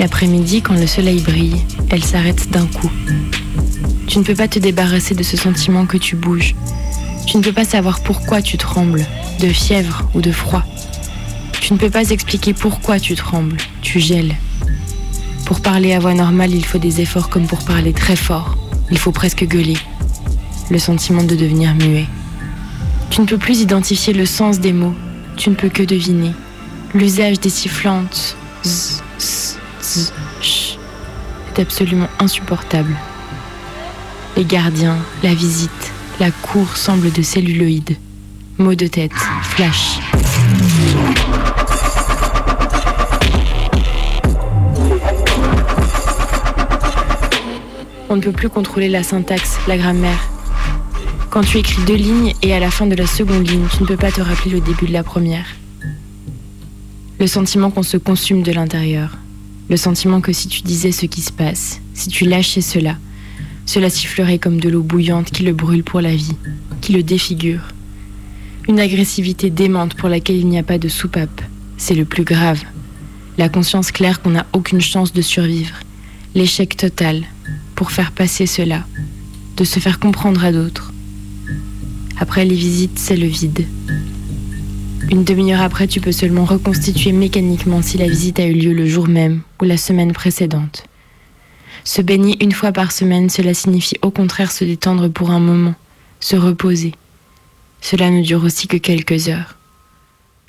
L'après-midi, quand le soleil brille, elle s'arrête d'un coup. Tu ne peux pas te débarrasser de ce sentiment que tu bouges. Tu ne peux pas savoir pourquoi tu trembles, de fièvre ou de froid. Tu ne peux pas expliquer pourquoi tu trembles, tu gèles. Pour parler à voix normale, il faut des efforts comme pour parler très fort. Il faut presque gueuler. Le sentiment de devenir muet. Tu ne peux plus identifier le sens des mots. Tu ne peux que deviner. L'usage des sifflantes z, z, z, est absolument insupportable. Les gardiens, la visite, la cour semblent de celluloïdes. Mots de tête, flash. On ne peut plus contrôler la syntaxe, la grammaire. Quand tu écris deux lignes et à la fin de la seconde ligne, tu ne peux pas te rappeler le début de la première. Le sentiment qu'on se consume de l'intérieur. Le sentiment que si tu disais ce qui se passe, si tu lâchais cela, cela sifflerait comme de l'eau bouillante qui le brûle pour la vie, qui le défigure. Une agressivité démente pour laquelle il n'y a pas de soupape. C'est le plus grave. La conscience claire qu'on n'a aucune chance de survivre. L'échec total pour faire passer cela, de se faire comprendre à d'autres. Après les visites, c'est le vide. Une demi-heure après, tu peux seulement reconstituer mécaniquement si la visite a eu lieu le jour même ou la semaine précédente. Se baigner une fois par semaine, cela signifie au contraire se détendre pour un moment, se reposer. Cela ne dure aussi que quelques heures.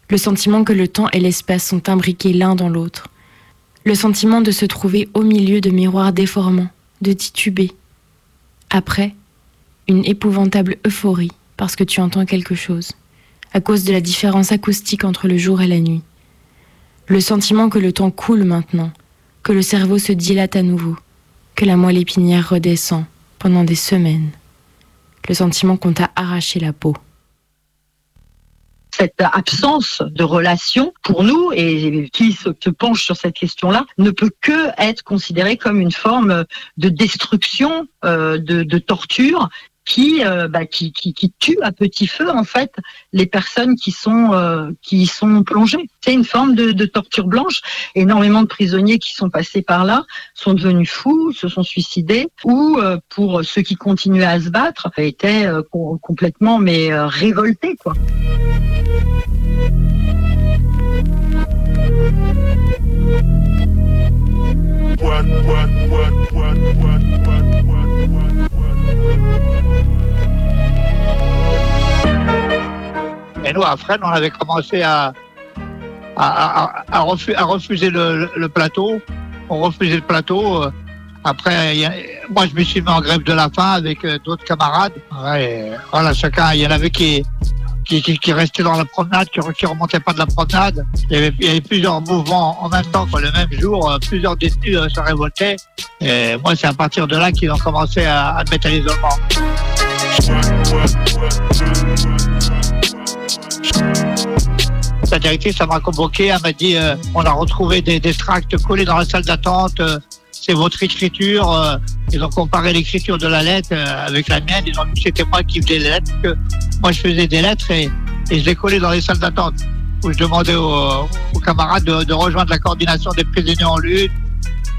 Le sentiment que le temps et l'espace sont imbriqués l'un dans l'autre. Le sentiment de se trouver au milieu de miroirs déformants, de tituber. Après, une épouvantable euphorie parce que tu entends quelque chose, à cause de la différence acoustique entre le jour et la nuit. Le sentiment que le temps coule maintenant, que le cerveau se dilate à nouveau, que la moelle épinière redescend pendant des semaines. Le sentiment qu'on t'a arraché la peau. cette absence de relation, pour nous, et qui se, penche sur cette question-là, ne peut que être considérée comme une forme de destruction, euh, de torture, qui, euh, bah, qui, qui, qui tue à petit feu en fait les personnes qui sont euh, qui y sont plongées. C'est une forme de, torture blanche. Énormément de prisonniers qui sont passés par là sont devenus fous, se sont suicidés, ou euh, pour ceux qui continuaient à se battre, étaient euh, com- complètement mais révoltés quoi. À Fresnes, on avait commencé à, à, à- à refu- à refuser le, plateau. On refusait le plateau. euh, Après, moi, je me suis mis en grève de la faim avec euh, d'autres camarades. Voilà, chacun, il y en avait qui, restaient dans la promenade, qui, qui remontaient pas de la promenade. Il y avait, plusieurs mouvements en même temps, le même jour. euh, Plusieurs détenus se révoltaient. Et moi, c'est à partir de là qu'ils ont commencé à, à me mettre à l'isolement. La directrice, m'a convoqué, elle m'a dit euh, on a retrouvé des, des tracts collés dans la salle d'attente, euh, c'est votre écriture. euh. ils ont comparé l'écriture de la lettre avec la mienne, ils ont dit que c'était moi qui faisais les lettres, que moi je faisais des lettres et, je les collais dans les salles d'attente. Où je demandais aux, camarades de, rejoindre la coordination des prisonniers en lutte,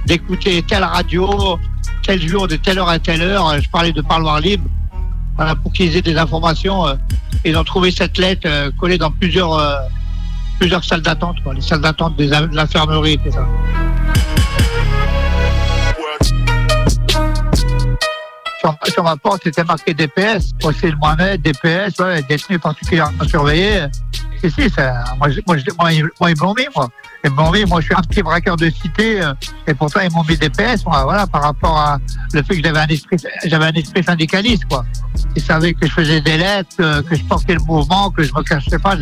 d'écouter telle radio, tel jour, de telle heure à telle heure. Je parlais de parloir libre, pour qu'ils aient des informations. Ils ont trouvé cette lettre euh, collée dans plusieurs euh, plusieurs salles d'attente, les salles d'attente de l'infirmerie, tout ça. Sur, ma porte, c'était marqué DPS, Hossein Mohamed, DPS, ouais, détenu particulièrement surveillé. Si, si, ça, moi, moi, moi, ils, moi, ils mis, moi. M'ont mis, moi, je suis un petit braqueur de cité, euh, et pourtant, ils m'ont mis DPS, moi, voilà, par rapport à le fait que j'avais un esprit, j'avais un esprit syndicaliste, quoi. Ils savaient que je faisais des lettres, que, que je portais le mouvement, que je me cachais pas,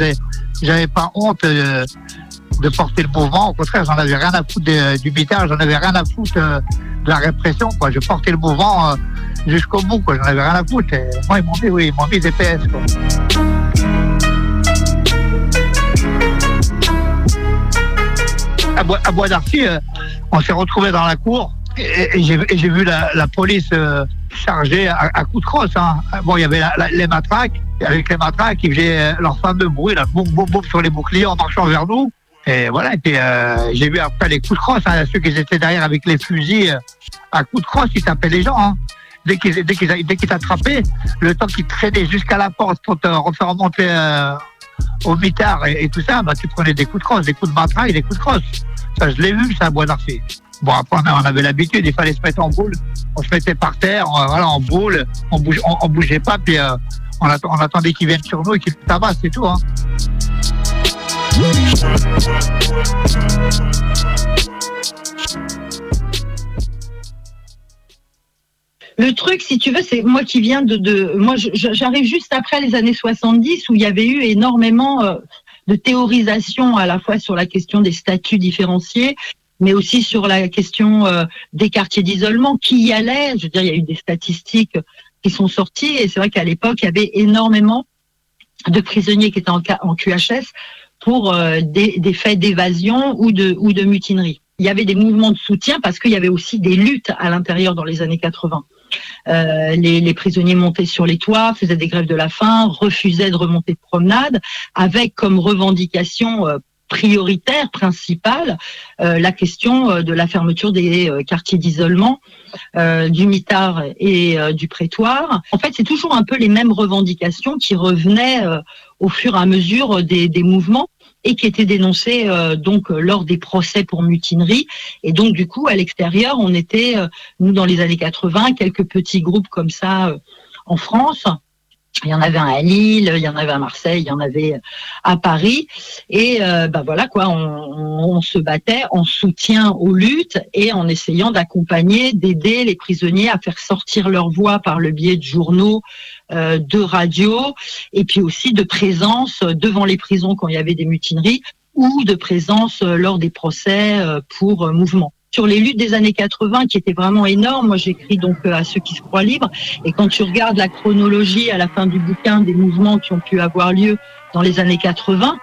j'avais- pas honte euh, de porter le mouvement. Au contraire, j'en avais rien à foutre du mitard, j'en avais rien à foutre euh, de la répression, quoi. Je portais le mouvement euh, jusqu'au bout, quoi. J'en avais rien à foutre. Moi, ils m'ont mis, oui, ils m'ont mis des PS, quoi. À Bois, Bois d'Arcy, euh, on s'est retrouvés dans la cour et, et j'ai vu la, la police euh, chargée à, à coups de crosse. Hein. Bon, il y avait la- la- les matraques, avec les matraques, ils faisaient euh, leur fameux bruit, là, boum, boum, boum, sur les boucliers en marchant vers nous. Et voilà, et puis euh, j'ai vu après les coups de crosse, hein, ceux qui étaient derrière avec les fusils, euh, à coups de crosse, ils tapaient les gens. Hein. Dès qu'ils dès qu'ils t'attrapaient, le temps qu'ils traînaient jusqu'à la porte pour te refaire remonter euh, au mitard et, et tout ça, bah, tu prenais des coups de crosse, des coups de matraque et des coups de crosse. Ça, je l'ai vu, ça, à Bois d'Arcy. Bon, après, on avait l'habitude, il fallait se mettre en boule. On se mettait par terre, on- voilà, en boule, on, bouge, on, bougeait pas, puis euh, on, atte- on attendait qu'ils viennent sur nous et qu'ils tabassent, c'est tout. Hein. Le truc, si tu veux, c'est moi qui viens de, de moi, j'arrive juste après les années 70 où il y avait eu énormément euh, de théorisation à la fois sur la question des statuts différenciés, mais aussi sur la question euh, des quartiers d'isolement, qui y allait. Je veux dire, il y a eu des statistiques qui sont sorties et c'est vrai qu'à l'époque, il y avait énormément de prisonniers qui étaient en QHS pour euh, des, des faits d'évasion ou de, ou de mutinerie. Il y avait des mouvements de soutien parce qu'il y avait aussi des luttes à l'intérieur dans les années 80. Euh, les, prisonniers montaient sur les toits, faisaient des grèves de la faim, refusaient de remonter de promenade, avec comme revendication euh, prioritaire, principale, euh, la question de la fermeture des quartiers d'isolement, du mitard et du prétoire. En fait, c'est toujours un peu les mêmes revendications qui revenaient au fur et à mesure des mouvements et qui étaient dénoncées euh, donc euh, lors des procès pour mutinerie. Et donc du coup, à l'extérieur, on était euh, nous dans les années 80 quelques petits groupes comme ça euh, en France. Il y en avait un à Lille, il y en avait à Marseille, il y en avait à Paris. Et euh, bah voilà quoi, on, on- on se battait en soutien aux luttes et en essayant d'accompagner, d'aider les prisonniers à faire sortir leur voix par le biais de journaux, euh, de radio, et puis aussi de présence devant les prisons quand il y avait des mutineries ou de présence euh, lors des procès euh, pour euh, mouvement. Sur les luttes des années 80 qui étaient vraiment énormes, moi j'écris donc euh, à ceux qui se croient libres, et quand tu regardes la chronologie à la fin du bouquin des mouvements qui ont pu avoir lieu dans les années 80,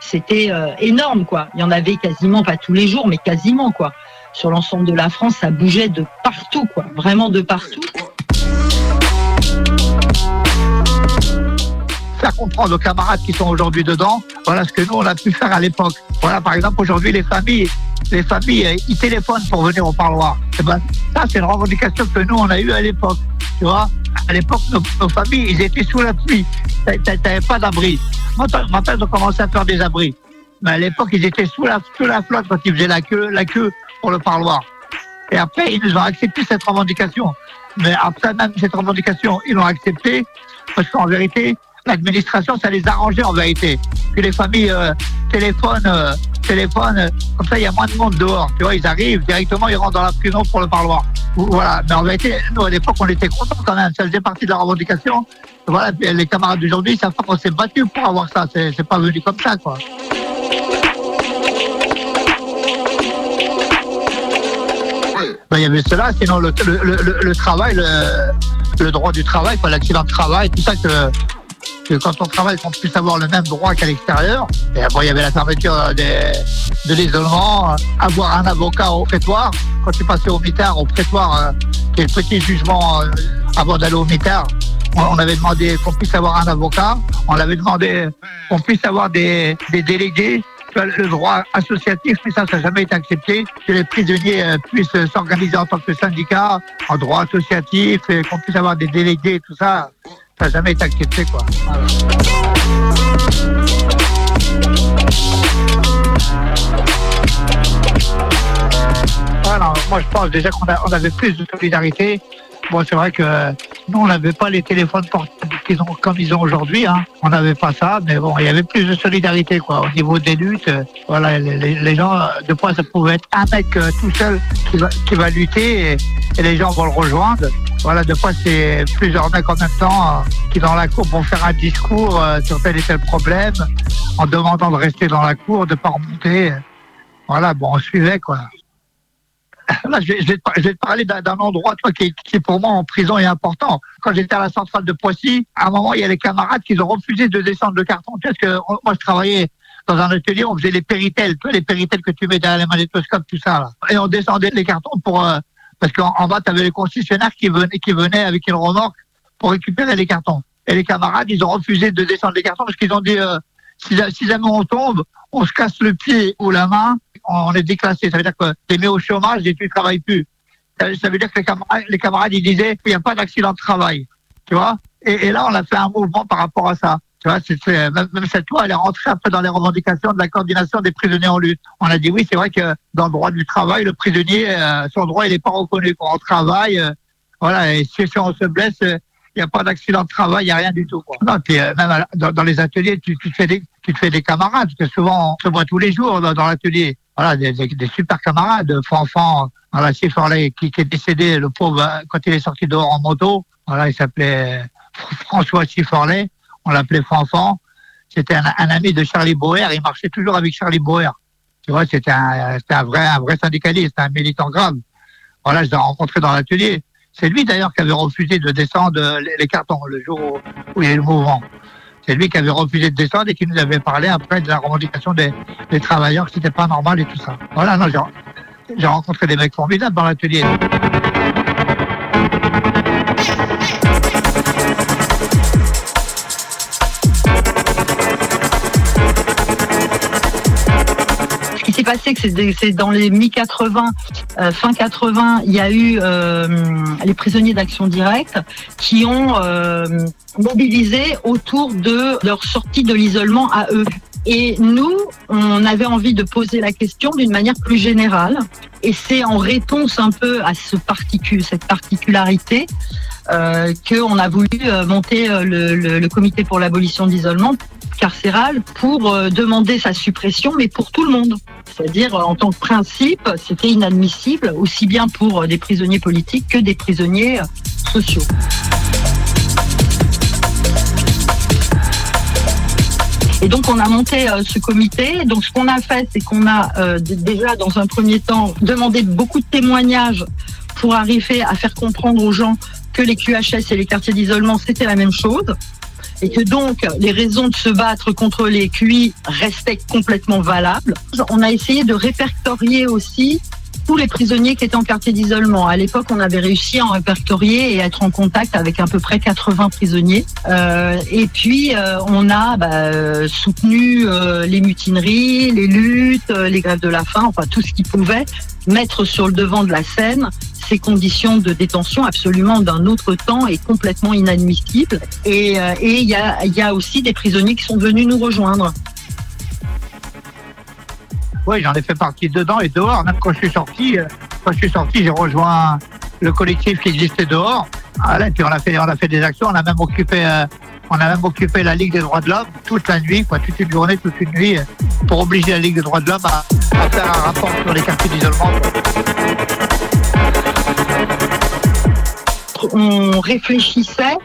c'était euh, énorme quoi. Il y en avait quasiment, pas tous les jours, mais quasiment quoi. Sur l'ensemble de la France, ça bougeait de partout quoi, vraiment de partout. Faire comprendre aux camarades qui sont aujourd'hui dedans, voilà ce que nous on a pu faire à l'époque. Voilà, par exemple, aujourd'hui les familles, les familles, euh, ils téléphonent pour venir au parloir. Eh ben, ça c'est une revendication que nous on a eue à l'époque. Tu vois, à l'époque nos, familles, ils étaient sous la pluie. T'a- t'a- T'avais pas d'abri. Maintenant, ont commencé à faire des abris. Mais à l'époque, ils étaient sous la, sous la flotte quand ils faisaient la queue, la queue pour le parloir. Et après, ils nous ont accepté cette revendication. Mais après même cette revendication, ils l'ont acceptée parce qu'en vérité, l'administration, ça les arrangeait en vérité. Que les familles euh, téléphonent, euh, téléphonent, euh, comme ça, il y a moins de monde dehors. Tu vois, ils arrivent directement, ils rentrent dans la prison pour le parloir. Voilà. Mais en vérité, nous, à l'époque, on était contents quand même. Ça faisait partie de la revendication. Voilà. Les camarades d'aujourd'hui, ça fait qu'on s'est battu pour avoir ça. C'est pas venu comme ça, quoi. Ben, il y avait cela, sinon le, le, travail, le, droit du travail, l'accident de travail, tout ça que, que quand on travaille, qu'on puisse avoir le même droit qu'à l'extérieur. Et après, il y avait la fermeture de l'isolement, euh, avoir un avocat au prétoire. Quand tu passais au mitard, au prétoire, euh, qui le petit jugement euh, avant d'aller au mitard, on, avait demandé qu'on puisse avoir un avocat. On avait demandé qu'on puisse avoir des, délégués le droit associatif, mais ça, ça n'a jamais été accepté, que les prisonniers puissent s'organiser en tant que syndicat, en droit associatif, qu'on puisse avoir des délégués, tout ça, ça n'a jamais été accepté, quoi. Voilà. moi je pense déjà qu'on avait plus de solidarité Bon, c'est vrai que nous, on n'avait pas les téléphones portables qu'ils ont, comme ils ont aujourd'hui. Hein. On n'avait pas ça, mais bon, il y avait plus de solidarité, quoi. Au niveau des luttes, voilà, les, les- gens, euh, de fois, ça pouvait être un mec euh, tout seul qui va, qui va lutter et, les gens vont le rejoindre. Voilà, de fois, c'est plusieurs mecs en même temps euh, qui, dans la cour, vont faire un discours sur tel et tel problème en demandant de rester dans la cour, de pas remonter. Voilà, bon, on suivait, quoi. (laughs) Là, je vais, te, parler d'un endroit toi, qui, qui, pour moi, en prison, est important. Quand j'étais à la centrale de Poissy, à un moment, il y a les camarades qui ont refusé de descendre le carton. Parce que moi, je travaillais dans un atelier, on faisait les péritels, tu vois, les péritels que tu mets derrière les magnétoscopes, tout ça. Là. Et on descendait les cartons pour... euh, parce qu'en en bas, tu avais les concessionnaires qui venaient, qui venaient avec une remorque pour récupérer les cartons. Et les camarades, ils ont refusé de descendre les cartons parce qu'ils ont dit, euh, si, si jamais on tombe, on se casse le pied ou la main, on est déclassé. Ça veut dire que tu es mis au chômage et tu ne travailles plus. Ça, veut dire que les camarades, les camarades ils disaient qu'il n'y a pas d'accident de travail. Tu vois? Et, là, on a fait un mouvement par rapport à ça. Tu vois, même, cette loi, elle est rentrée après dans les revendications de la coordination des prisonniers en lutte. On a dit oui, c'est vrai que dans le droit du travail, le prisonnier, euh, son droit, il n'est pas reconnu. Quand on travaille, euh, voilà, et si, si on se blesse, euh, il n'y a pas d'accident de travail, il n'y a rien du tout. Non, puis, même dans les ateliers, tu, tu, te fais des, tu te fais des camarades, parce que souvent, on se voit tous les jours dans, dans l'atelier. Voilà, des, des, des super camarades. Fanfan, voilà, Siforlet, qui, qui est décédé, le pauvre, quand il est sorti dehors en moto, voilà, il s'appelait (laughs) François Siforlet, on l'appelait Fanfan. C'était un, un ami de Charlie Boer, il marchait toujours avec Charlie Boer. Tu vois, c'était un, un vrai, un vrai syndicaliste, un militant grave. Voilà, je l'ai rencontré dans l'atelier. C'est lui d'ailleurs qui avait refusé de descendre les, les cartons le jour où, où il y a eu le mouvement. C'est lui qui avait refusé de descendre et qui nous avait parlé après de la revendication des, travailleurs, que c'était pas normal et tout ça. Voilà, non, j'ai rencontré des mecs formidables dans l'atelier. Que c'est dans les mi-80, euh, fin 80, il y a eu euh, les prisonniers d'action directe qui ont euh, mobilisé autour de leur sortie de l'isolement à eux. Et nous, on avait envie de poser la question d'une manière plus générale. Et c'est en réponse un peu à ce cette particularité qu'on a voulu monter le, le- le comité pour l'abolition de l'isolement carcéral pour euh, demander sa suppression, mais pour tout le monde. C'est-à-dire, euh, en tant que principe, c'était inadmissible, aussi bien pour euh, des prisonniers politiques que des prisonniers sociaux. Et donc on a monté ce comité. Donc ce qu'on a fait, c'est qu'on a déjà dans un premier temps demandé beaucoup de témoignages pour arriver à faire comprendre aux gens que les QHS et les quartiers d'isolement c'était la même chose et que donc les raisons de se battre contre les QI restaient complètement valables. On a essayé de répertorier aussi tous les prisonniers qui étaient en quartier d'isolement. À l'époque, on avait réussi à en répertorier et être en contact avec à peu près 80 prisonniers. Euh, et puis, euh, on a bah, euh, soutenu euh, les mutineries, les luttes, euh, les grèves de la faim, enfin tout ce qui pouvait mettre sur le devant de la scène conditions de détention absolument d'un autre temps et complètement inadmissibles. Et euh, il y, a, aussi des prisonniers qui sont venus nous rejoindre. Oui, j'en ai fait partie dedans et dehors. Même quand je suis sorti, euh, je suis sorti, j'ai rejoint le collectif qui existait dehors. Voilà, et puis on a fait, on a fait des actions. On a même occupé, euh, on a même occupé la Ligue des droits de l'homme toute la nuit, toute une journée, toute une nuit, euh, pour obliger la Ligue des droits de l'homme à, à faire un rapport sur les quartiers d'isolement. On réfléchissait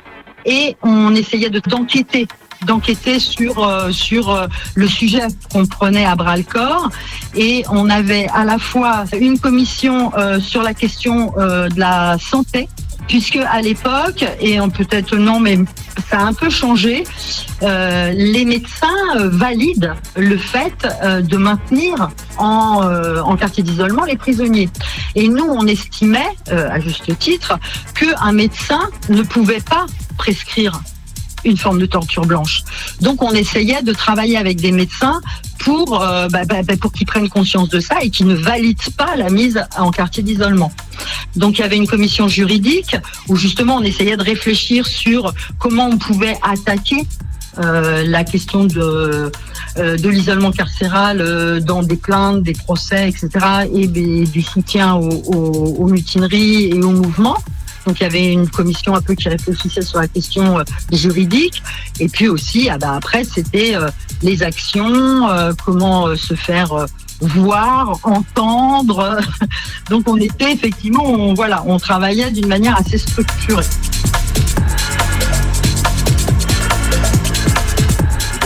et on essayait de d'enquêter d'enquêter sur euh, euh, le sujet qu'on prenait à bras le corps. Et on avait à la fois une commission euh, sur la question de la santé puisque à l'époque et peut-être non mais ça a un peu changé euh, les médecins euh, valident le fait euh, de maintenir en, quartier d'isolement les prisonniers. Et nous, on estimait, à juste titre, qu'un médecin ne pouvait pas prescrire une forme de torture blanche. Donc on essayait de travailler avec des médecins pour, euh, bah, bah, bah, pour qu'ils prennent conscience de ça et qu'ils ne valident pas la mise en quartier d'isolement. Donc il y avait une commission juridique où justement on essayait de réfléchir sur comment on pouvait attaquer euh, la question de, euh, de l'isolement carcéral dans des plaintes, des procès, etc., et des- du soutien aux mutineries et aux mouvements. Donc il y avait une commission un peu qui réfléchissait sur la question euh, juridique. Et puis aussi, ah bah, après, c'était euh, les actions, euh, comment se faire voir, entendre. (laughs) Donc on était effectivement, on, voilà, on travaillait d'une manière assez structurée.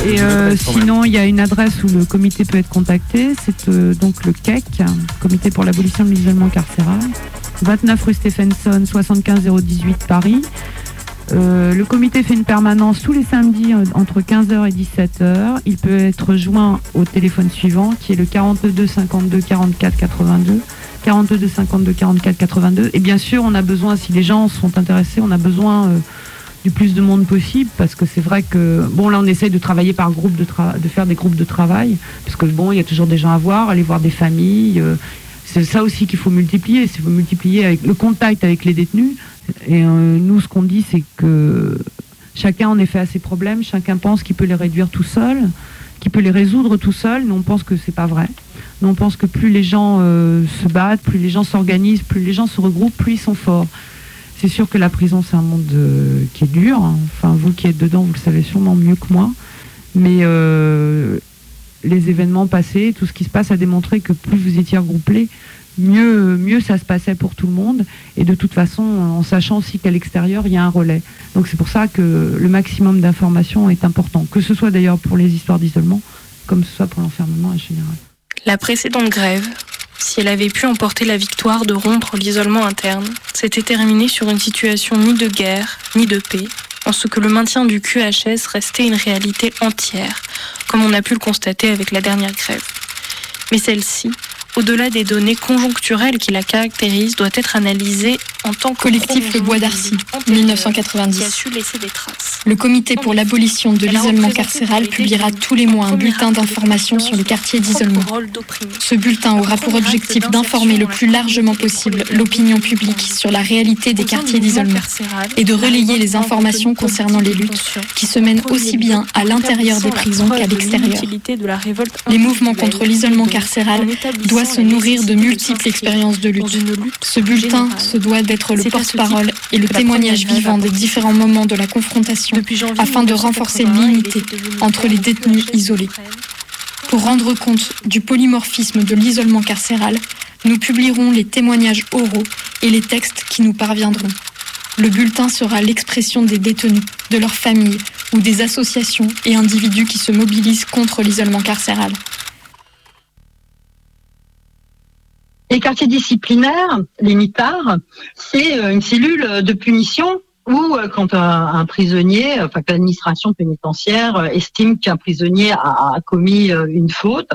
Et sinon, il y a une adresse où le comité peut être contacté. C'est donc le CEC, Comité pour l'abolition de l'isolement carcéral. 29 rue Stephenson, 75 018 Paris. Euh, le comité fait une permanence tous les samedis euh, entre 15h et 17h. Il peut être joint au téléphone suivant qui est le 42 52 44 82. 42 52 44 82. Et bien sûr, on a besoin, si les gens sont intéressés, on a besoin euh, du plus de monde possible parce que c'est vrai que bon là on essaye de travailler par groupe de tra- de faire des groupes de travail parce que bon il y a toujours des gens à voir aller voir des familles c'est ça aussi qu'il faut multiplier il faut multiplier avec le contact avec les détenus et euh, nous ce qu'on dit c'est que chacun en effet a ses problèmes chacun pense qu'il peut les réduire tout seul qu'il peut les résoudre tout seul nous on pense que c'est pas vrai nous on pense que plus les gens euh, se battent plus les gens s'organisent plus les gens se regroupent plus ils sont forts c'est sûr que la prison, c'est un monde euh, qui est dur. hein. Enfin, vous qui êtes dedans, vous le savez sûrement mieux que moi. Mais les événements passés, tout ce qui se passe a démontré que plus vous étiez regroupés, mieux, mieux ça se passait pour tout le monde. Et de toute façon, en sachant aussi qu'à l'extérieur, il y a un relais. Donc c'est pour ça que le maximum d'informations est important. Que ce soit d'ailleurs pour les histoires d'isolement, comme ce soit pour l'enfermement en général. La précédente grève, si elle avait pu emporter la victoire de rompre l'isolement interne, s'était terminée sur une situation ni de guerre, ni de paix, en ce que le maintien du QHS restait une réalité entière, comme on a pu le constater avec la dernière grève. Mais celle-ci, au-delà des données conjoncturelles qui la caractérisent, doit être analysée en tant que Collectif Le Bois d'Arcy, qui 1990. a su laisser des traces. Le comité pour l'abolition de l'isolement carcéral publiera tous les mois un bulletin d'information sur les quartiers d'isolement. Ce bulletin aura pour objectif d'informer le plus largement possible l'opinion publique sur la réalité des quartiers d'isolement et de relayer les informations concernant les luttes qui se mènent aussi bien à l'intérieur des prisons qu'à l'extérieur. Les mouvements contre l'isolement carcéral doivent se nourrir de multiples expériences de lutte. Ce bulletin se doit d'être le porte-parole et le témoignage vivant des différents moments de la confrontation afin de renforcer l'unité entre les détenus isolés. Pour rendre compte du polymorphisme de l'isolement carcéral, nous publierons les témoignages oraux et les textes qui nous parviendront. Le bulletin sera l'expression des détenus, de leurs familles ou des associations et individus qui se mobilisent contre l'isolement carcéral. Les quartiers disciplinaires, les MITAR, c'est euh, une cellule de punition où euh, quand un, prisonnier, enfin que l'administration pénitentiaire euh, estime qu'un prisonnier a, commis euh, une faute,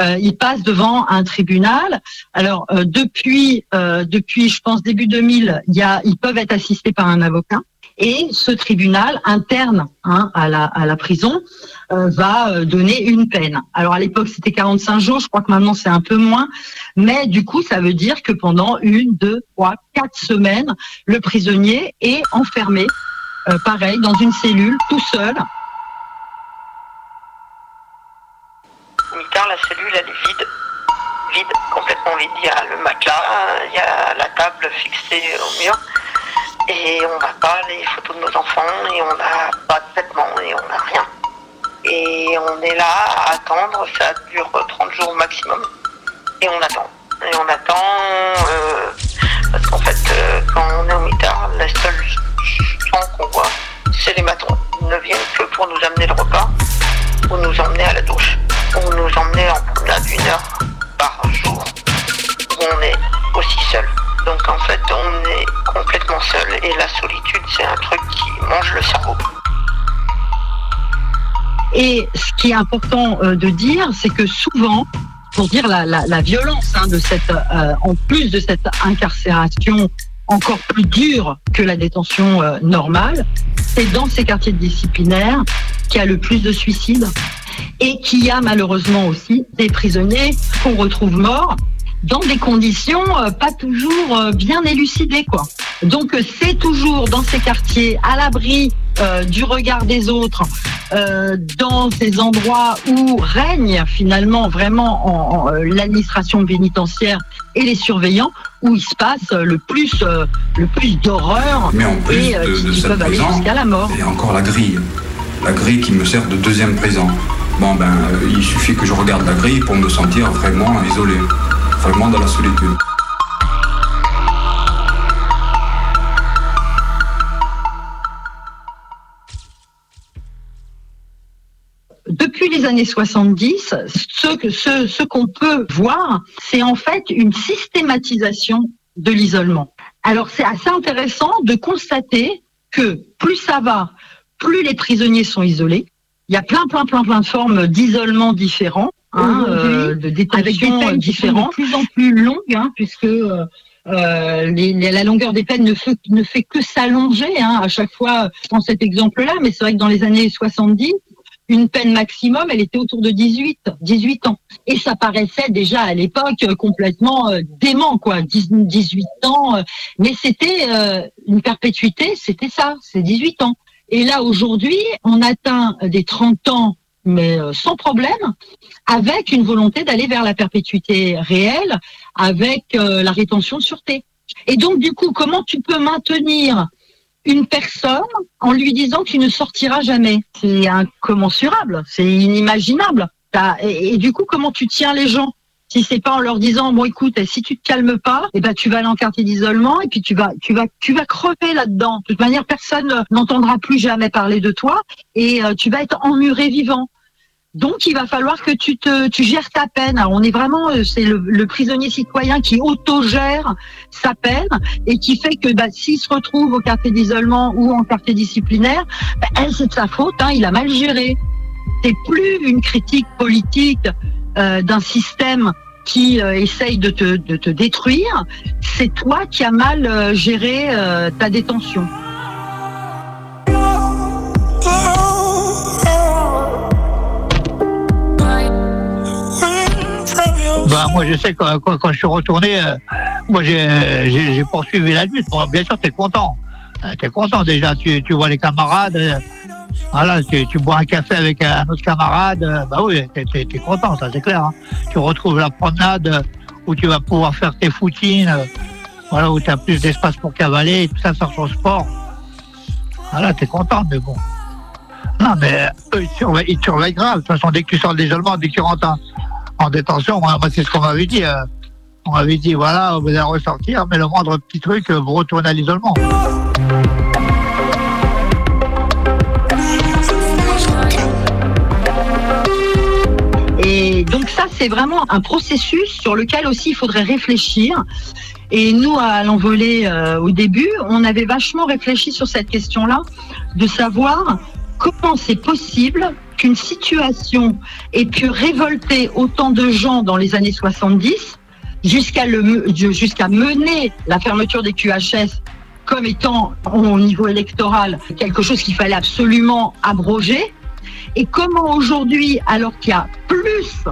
euh, il passe devant un tribunal. Alors euh, depuis, euh, depuis, je pense début 2000, il y a, ils peuvent être assistés par un avocat. Et ce tribunal interne hein, à, la, à la prison euh, va euh, donner une peine. Alors à l'époque c'était 45 jours, je crois que maintenant c'est un peu moins, mais du coup ça veut dire que pendant une, deux, trois, quatre semaines, le prisonnier est enfermé, euh, pareil, dans une cellule, tout seul. La cellule, elle est vide. Vide, complètement vide. Il y a le matelas, il y a la table fixée au mur. Et on n'a pas les photos de nos enfants, et on n'a pas de vêtements, et on n'a rien. Et on est là à attendre, ça dure 30 jours maximum. Et on attend. Et on attend, euh, parce qu'en fait, euh, quand on est au mitard, la seule gens qu'on voit, c'est les matrons. Ils ne viennent que pour nous amener le repas, ou nous emmener à la douche, ou nous emmener en promenade une heure par jour, où on est aussi seul. Donc en fait, on est complètement seul, et la solitude, c'est un truc qui mange le cerveau. Et ce qui est important euh, de dire, c'est que souvent, pour dire la, la, violence hein, de cette, euh, en plus de cette incarcération encore plus dure que la détention euh, normale, c'est dans ces quartiers disciplinaires qu'il y a le plus de suicides et qu'il y a malheureusement aussi des prisonniers qu'on retrouve morts dans des conditions euh, pas toujours euh, bien élucidées quoi. Donc c'est toujours dans ces quartiers, à l'abri euh, du regard des autres, euh, dans ces endroits où règne finalement vraiment en, en, euh, l'administration pénitentiaire et les surveillants, où il se passe le plus, euh, le plus d'horreur et euh, de, qui, de qui peuvent aller jusqu'à la mort. a encore la grille. La grille qui me sert de deuxième prison. Bon ben, euh, il suffit que je regarde la grille pour me sentir vraiment isolé, dans la solitude. depuis les années 70, ce que ce, ce qu'on peut voir, c'est en fait une systématisation de l'isolement. Alors c'est assez intéressant de constater que plus ça va, plus les prisonniers sont isolés. Il y a plein, plein, plein, plein de formes d'isolement différents, hein, euh, de détention avec des sont différentes. de plus en plus longues, hein, puisque euh, euh, les- les- la longueur des peines ne fait, ne fait que s'allonger. Hein, à chaque fois, prends cet exemple-là, mais c'est vrai que dans les années 70, une peine maximum, elle était autour de 18, 18 ans. Et ça paraissait déjà à l'époque euh, complètement euh, dément, quoi, 10 18 ans. euh, mais c'était euh, une perpétuité, c'était ça, c'est 18 ans. Et là, aujourd'hui, on atteint des 30 ans, mais euh, sans problème, avec une volonté d'aller vers la perpétuité réelle, avec euh, la rétention de sûreté. Et donc, du coup, comment tu peux maintenir une personne en lui disant tu ne sortiras jamais? C'est incommensurable, c'est inimaginable. Et, et du coup, comment tu tiens les gens? Si c'est pas en leur disant bon écoute si tu te calmes pas eh ben tu vas aller en quartier d'isolement et puis tu vas tu vas tu vas crever là-dedans de toute manière personne n'entendra plus jamais parler de toi et euh, tu vas être emmuré vivant donc, il va falloir que tu te, tu gères ta peine. Alors, on est vraiment, euh, c'est le, le prisonnier citoyen qui autogère sa peine et qui fait que, bah, s'il se retrouve au quartier d'isolement ou en quartier disciplinaire, bah, elle, c'est de sa faute. Hein, il a mal géré. C'est plus une critique politique euh, d'un système qui euh, essaye de te, de te détruire. C'est toi qui as mal euh, géré euh, ta détention. Bah, moi, je sais que quand, quand je suis retourné, euh, moi, j'ai j'ai- poursuivi la lutte. Bon, bien sûr, t'es content. Euh, T'es content déjà. Tu, vois les camarades. euh, voilà, tu, tu bois un café avec un autre camarade. euh, bah oui, t'es t'es content, ça c'est clair. hein. Tu retrouves la promenade euh, où tu vas pouvoir faire tes footines. euh, voilà, où tu as plus d'espace pour cavaler, tout ça, faire ton sport. Voilà, t'es content, mais bon. Non, mais eux, ils te surveillent, grave. De toute façon, dès que tu sors de l'isolement, dès que tu rentres en, en détention, moi, c'est ce qu'on m'avait dit. euh, on m'avait dit, voilà, vous allez ressortir, mais le moindre petit truc, euh, vous retournez à l'isolement. Et donc ça, c'est vraiment un processus sur lequel aussi il faudrait réfléchir. Et nous, à l'envolée euh, au début, on avait vachement réfléchi sur cette question-là, de savoir comment c'est possible qu'une situation ait pu révolter autant de gens dans les années 70 jusqu'à jusqu'à mener la fermeture des QHS comme étant au niveau électoral quelque chose qu'il fallait absolument abroger et comment aujourd'hui, alors qu'il y a plus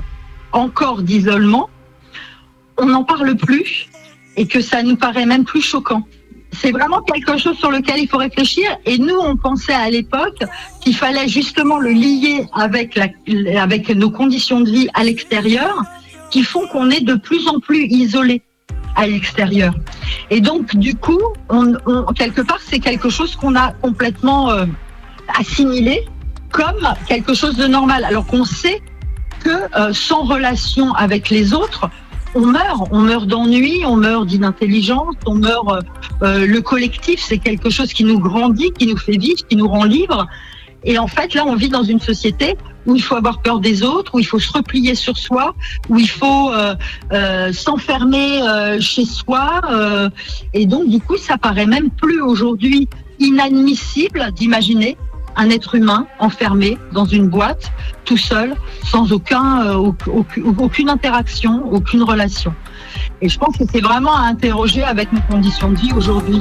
encore d'isolement, on n'en parle plus et que ça nous paraît même plus choquant? C'est vraiment quelque chose sur lequel il faut réfléchir. Et nous, on pensait à l'époque qu'il fallait justement le lier avec, la, avec nos conditions de vie à l'extérieur, qui font qu'on est de plus en plus isolé à l'extérieur. Et donc, du coup, on, on- quelque part, c'est quelque chose qu'on a complètement euh, assimilé comme quelque chose de normal, alors qu'on sait que euh, sans relation avec les autres, on meurt, on meurt d'ennui, on meurt d'inintelligence, on meurt. euh, euh, le collectif, c'est quelque chose qui nous grandit, qui nous fait vivre, qui nous rend libres. Et en fait, là, on vit dans une société où il faut avoir peur des autres, où il faut se replier sur soi, où il faut euh, s'enfermer chez soi. et donc, du coup, ça paraît même plus aujourd'hui inadmissible d'imaginer un être humain enfermé dans une boîte, tout seul, sans euh, auc- auc- aucune interaction, aucune relation. Et je pense que c'est vraiment à interroger avec nos conditions de vie aujourd'hui.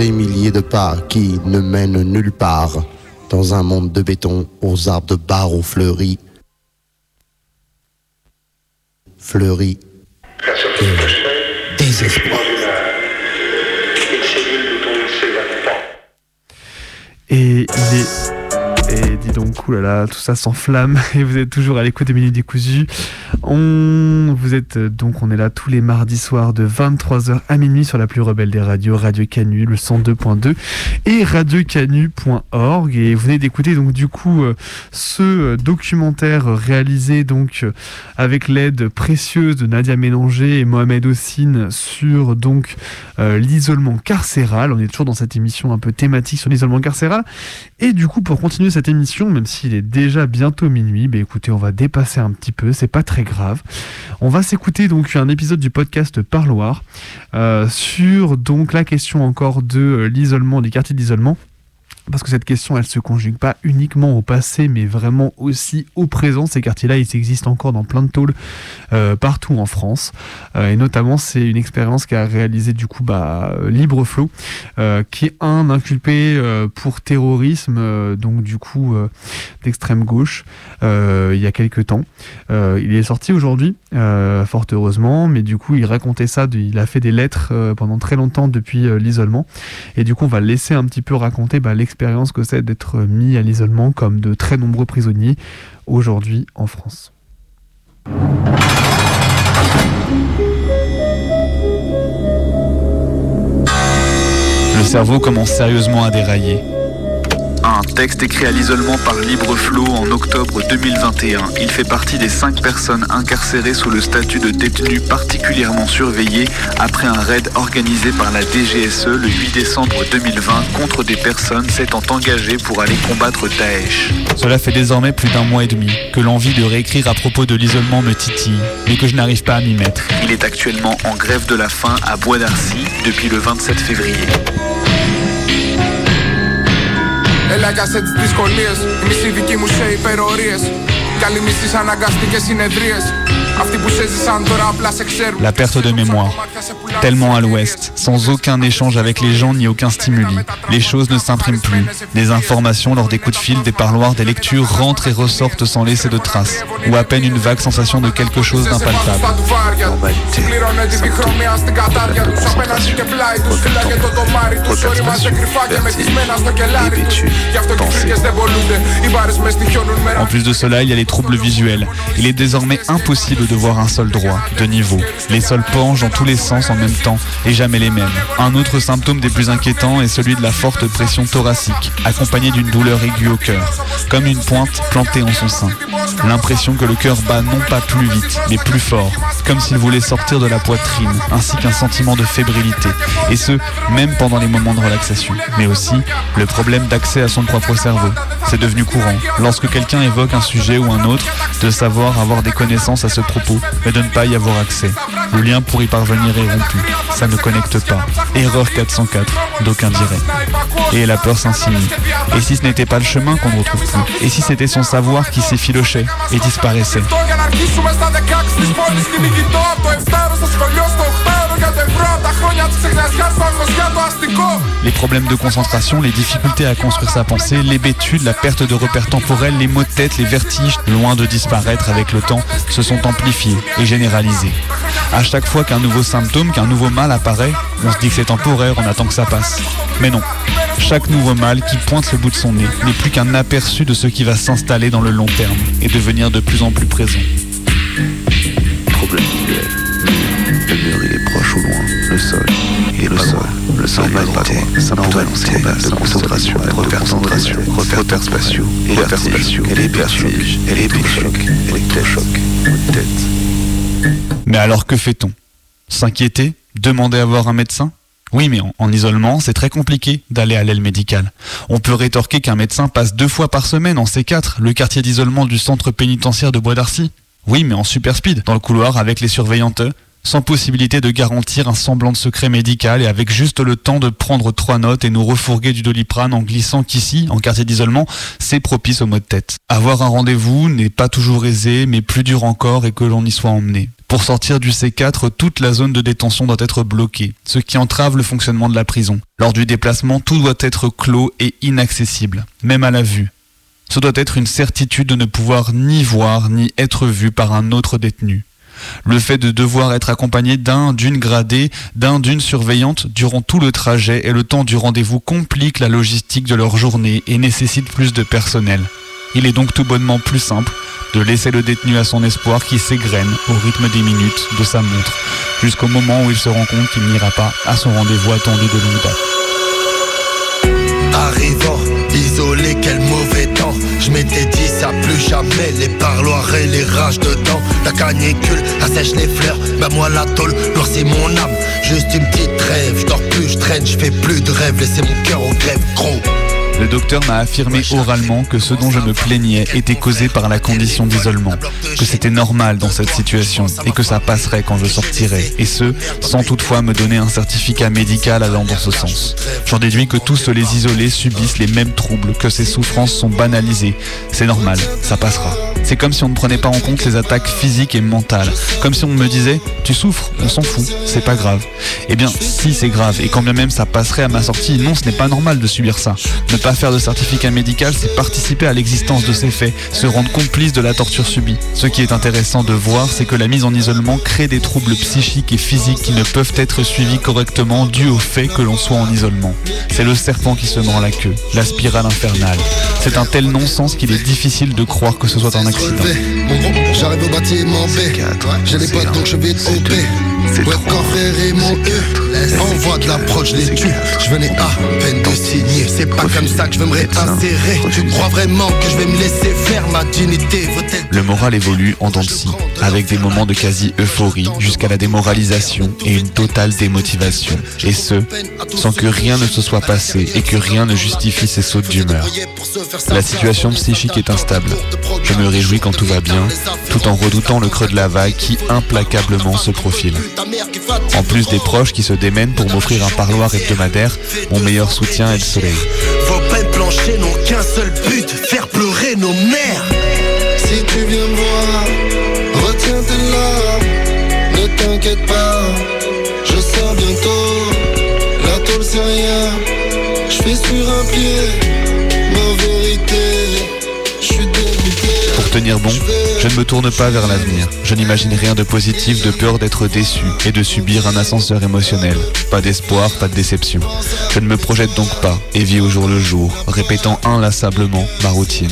Des milliers de pas qui ne mènent nulle part. Dans un monde de béton, aux arbres de barreaux fleuris. Fleuris. Désespoir. Et il est. Et dis donc, oulala, tout ça s'enflamme (laughs) et vous êtes toujours à l'écoute des Minutes Décousues. On, vous êtes donc, on est là tous les mardis soirs de 23h à minuit sur la plus rebelle des radios, Radio Canu, le 102.2 et radiocanu.org. Et vous venez d'écouter donc du coup euh, ce documentaire réalisé donc euh, avec l'aide précieuse de Nadia Mélanger et Mohamed Ossine sur donc euh, l'isolement carcéral. On est toujours dans cette émission un peu thématique sur l'isolement carcéral. Et du coup, pour continuer cette émission, même s'il est déjà bientôt minuit, bah écoutez, on va dépasser un petit peu, c'est pas très grave. On va s'écouter donc un épisode du podcast Parloir euh, sur donc la question encore de euh, l'isolement, des quartiers d'isolement parce que cette question, elle se conjugue pas uniquement au passé, mais vraiment aussi au présent. Ces quartiers-là, ils existent encore dans plein de tôles euh, partout en France. Euh, et notamment, c'est une expérience qu'a réalisé du coup bah, Libreflow, euh, qui est un inculpé euh, pour terrorisme, donc du coup d'extrême gauche, il y a quelques temps. Il est sorti aujourd'hui, fort heureusement, mais du coup, il racontait ça. il a fait des lettres pendant très longtemps depuis l'isolement. Et du coup, on va laisser un petit peu raconter bah, l'expérience que c'est d'être mis à l'isolement comme de très nombreux prisonniers aujourd'hui en France. Le cerveau commence sérieusement à dérailler. Un texte écrit à l'isolement par Libreflow en octobre 2021. Il fait partie des cinq personnes incarcérées sous le statut de détenu particulièrement surveillé après un raid organisé par la DGSE le 8 décembre 2020 contre des personnes s'étant engagées pour aller combattre Daesh. Cela fait désormais plus d'un mois et demi que l'envie de réécrire à propos de l'isolement me titille, mais que je n'arrive pas à m'y mettre. Il est actuellement en grève de la faim à Bois d'Arcy depuis le 27 février. Έλαγιασε τις δυσκολίες. Η μισή δική μου σε υπερορίες. Κι άλλοι μισή σε αναγκαστικές συνεδρίες. Αυτοί που σε ζήσαν τώρα απλά σε ξέρουν. La perte de mémoire. tellement à l'ouest, sans aucun échange avec les gens ni aucun stimuli. Les choses ne s'impriment plus. Des informations lors des coups de fil, des parloirs, des lectures rentrent et ressortent sans laisser de traces, ou à peine une vague sensation de quelque chose d'impalpable. En plus de cela, il y a les troubles visuels. Il est désormais impossible de voir un sol droit, de niveau. Les sols penchent dans tous les sens en même temps et jamais les mêmes. Un autre symptôme des plus inquiétants est celui de la forte pression thoracique, accompagnée d'une douleur aiguë au cœur, comme une pointe plantée en son sein. L'impression que le cœur bat non pas plus vite, mais plus fort, comme s'il voulait sortir de la poitrine, ainsi qu'un sentiment de fébrilité, et ce, même pendant les moments de relaxation. Mais aussi, le problème d'accès à son propre cerveau. C'est devenu courant, lorsque quelqu'un évoque un sujet ou un autre, de savoir avoir des connaissances à ce propos, mais de ne pas y avoir accès. Le lien pour y parvenir est rompu. Ça ne connecte pas. Erreur 404, d'aucun dirait. Et la peur s'insinue. Et si ce n'était pas le chemin qu'on ne retrouve plus? Et si c'était son savoir qui s'effilochait et disparaissait? Les problèmes de concentration, les difficultés à construire sa pensée, l'hébétude, la perte de repères temporels, les maux de tête, les vertiges, loin de disparaître avec le temps, se sont amplifiés et généralisés. À chaque fois qu'un nouveau symptôme, qu'un nouveau mal apparaît, on se dit que c'est temporaire, on attend que ça passe. Mais non. Chaque nouveau mal qui pointe le bout de son nez n'est plus qu'un aperçu de ce qui va s'installer dans le long terme et devenir de plus en plus présent. Problème visuel. Le mur il est proche ou loin, le sol, et le sol, le sol il est pas droit, symptomatité, de concentration, repères concentration, repères spatiaux, repères spatiaux, et les vertiges, et les chocs, électrochoc, coup de tête. Mais alors que fait-on? S'inquiéter? Demander à voir un médecin? Oui, mais en, en isolement, c'est très compliqué d'aller à l'aile médicale. On peut rétorquer qu'un médecin passe deux fois par semaine en C4, le quartier d'isolement du centre pénitentiaire de Bois d'Arcy. Oui, mais en super speed, dans le couloir avec les surveillantes. Sans possibilité de garantir un semblant de secret médical et avec juste le temps de prendre trois notes et nous refourguer du doliprane en glissant qu'ici, en quartier d'isolement, c'est propice au maux de tête. Avoir un rendez-vous n'est pas toujours aisé, mais plus dur encore et que l'on y soit emmené. Pour sortir du C4, toute la zone de détention doit être bloquée, ce qui entrave le fonctionnement de la prison. Lors du déplacement, tout doit être clos et inaccessible, même à la vue. Ce doit être une certitude de ne pouvoir ni voir ni être vu par un autre détenu. Le fait de devoir être accompagné d'un, d'une gradée, d'un, d'une surveillante durant tout le trajet et le temps du rendez-vous complique la logistique de leur journée et nécessite plus de personnel. Il est donc tout bonnement plus simple de laisser le détenu à son espoir qui s'égrène au rythme des minutes de sa montre, jusqu'au moment où il se rend compte qu'il n'ira pas à son rendez-vous attendu de longue date. Isolé, quel mauvais temps. Je m'étais dit ça plus jamais, les parloirs et les rages dedans. La canicule assèche les fleurs, bah moi la tôle noircit mon âme. Juste une petite trêve, je dors plus, je traîne, je fais plus de rêves, laissez mon cœur en grève, gros. Le docteur m'a affirmé oralement que ce dont je me plaignais était causé par la condition d'isolement, que c'était normal dans cette situation et que ça passerait quand je sortirais, et ce, sans toutefois me donner un certificat médical allant dans ce sens. J'en déduis que tous les isolés subissent les mêmes troubles, que ces souffrances sont banalisées. C'est normal, ça passera. C'est comme si on ne prenait pas en compte les attaques physiques et mentales, comme si on me disait tu souffres, on s'en fout, c'est pas grave. Eh bien, si c'est grave, et quand bien même ça passerait à ma sortie, non, ce n'est pas normal de subir ça. Ne pas faire de certificat médical, c'est participer à l'existence de ces faits, se rendre complice de la torture subie. Ce qui est intéressant de voir, c'est que la mise en isolement crée des troubles psychiques et physiques qui ne peuvent être suivis correctement dû au fait que l'on soit en isolement. C'est le serpent qui se mord la queue, la spirale infernale. C'est un tel non-sens qu'il est difficile de croire que ce soit un accident. J'arrive au bâtiment B, j'ai les potes donc je vais OP. Ouais, frère et mon E, envoie de l'approche. Je venais à peine c'est pas comme ça que je me réinsérer. Le moral évolue en dents avec des moments de quasi-euphorie jusqu'à la démoralisation et une totale démotivation. Et ce, sans que rien ne se soit passé et que rien ne justifie ces sautes d'humeur. La situation psychique est instable. Je me réjouis quand tout va bien, tout en redoutant le creux de la vague qui implacablement se profile. En plus des proches qui se démènent pour m'offrir un parloir hebdomadaire, mon meilleur soutien est le soleil. Vos peines planchées n'ont qu'un seul but, faire pleurer nos mères. Si tu viens me voir, retiens tes larmes, ne t'inquiète pas, je sors bientôt. La tôle c'est rien, je fais sur un pied, ma vérité, je suis dégoûté. Pour tenir bon, je ne me tourne pas vers l'avenir. Je n'imagine rien de positif de peur d'être déçu et de subir un ascenseur émotionnel. Pas d'espoir, pas de déception. Je ne me projette donc pas et vis au jour le jour, répétant inlassablement ma routine.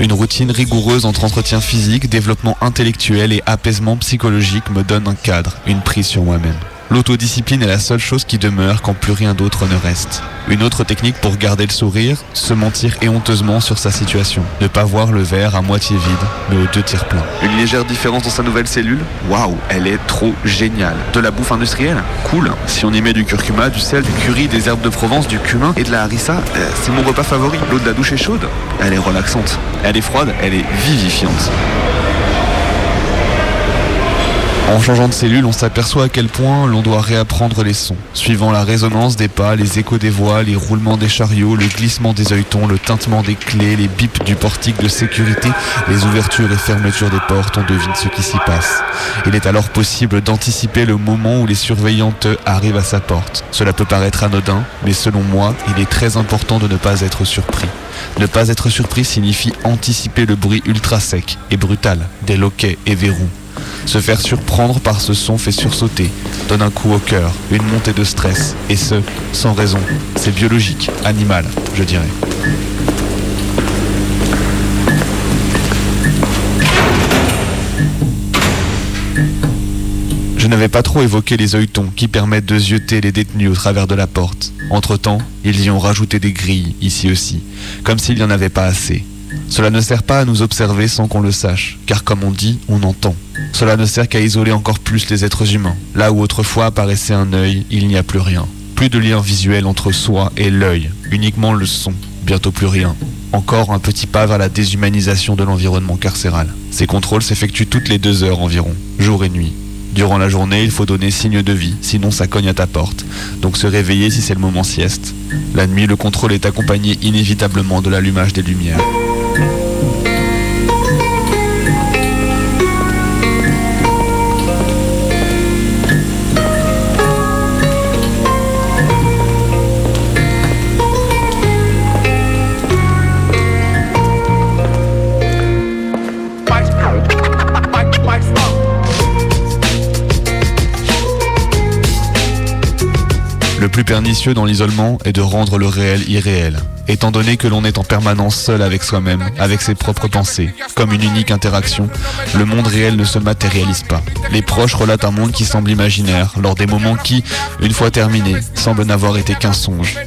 Une routine rigoureuse entre entretien physique, développement intellectuel et apaisement psychologique me donne un cadre, une prise sur moi-même. L'autodiscipline est la seule chose qui demeure quand plus rien d'autre ne reste. Une autre technique pour garder le sourire, se mentir éhonteusement sur sa situation. Ne pas voir le verre à moitié vide, mais aux deux tiers pleins. Une légère différence dans sa nouvelle cellule Waouh, elle est trop géniale. De la bouffe industrielle Cool. Si on y met du curcuma, du sel, du curry, des herbes de Provence, du cumin et de la harissa, euh, c'est mon repas favori. L'eau de la douche est chaude. Elle est relaxante. Elle est froide, elle est vivifiante. En changeant de cellule, on s'aperçoit à quel point l'on doit réapprendre les sons, suivant la résonance des pas, les échos des voix, les roulements des chariots, le glissement des œilletons, le tintement des clés, les bips du portique de sécurité, les ouvertures et fermetures des portes, on devine ce qui s'y passe. Il est alors possible d'anticiper le moment où les surveillantes arrivent à sa porte. Cela peut paraître anodin, mais selon moi, il est très important de ne pas être surpris. Ne pas être surpris signifie anticiper le bruit ultra sec et brutal des loquets et verrous. Se faire surprendre par ce son fait sursauter, donne un coup au cœur, une montée de stress, et ce, sans raison. C'est biologique, animal, je dirais. Je n'avais pas trop évoqué les œilletons qui permettent de zioter les détenus au travers de la porte. Entre-temps, ils y ont rajouté des grilles, ici aussi, comme s'il n'y en avait pas assez. Cela ne sert pas à nous observer sans qu'on le sache, car comme on dit, on entend. Cela ne sert qu'à isoler encore plus les êtres humains. Là où autrefois apparaissait un œil, il n'y a plus rien. Plus de lien visuel entre soi et l'œil, uniquement le son, bientôt plus rien. Encore un petit pas vers la déshumanisation de l'environnement carcéral. Ces contrôles s'effectuent toutes les deux heures environ, jour et nuit. Durant la journée, il faut donner signe de vie, sinon ça cogne à ta porte. Donc se réveiller si c'est le moment sieste. La nuit, le contrôle est accompagné inévitablement de l'allumage des lumières. Le plus pernicieux dans l'isolement est de rendre le réel irréel, étant donné que l'on est en permanence seul avec soi-même, avec ses propres pensées. Comme une unique interaction, le monde réel ne se matérialise pas. Les proches relatent un monde qui semble imaginaire, lors des moments qui, une fois terminés, semblent n'avoir été qu'un songe.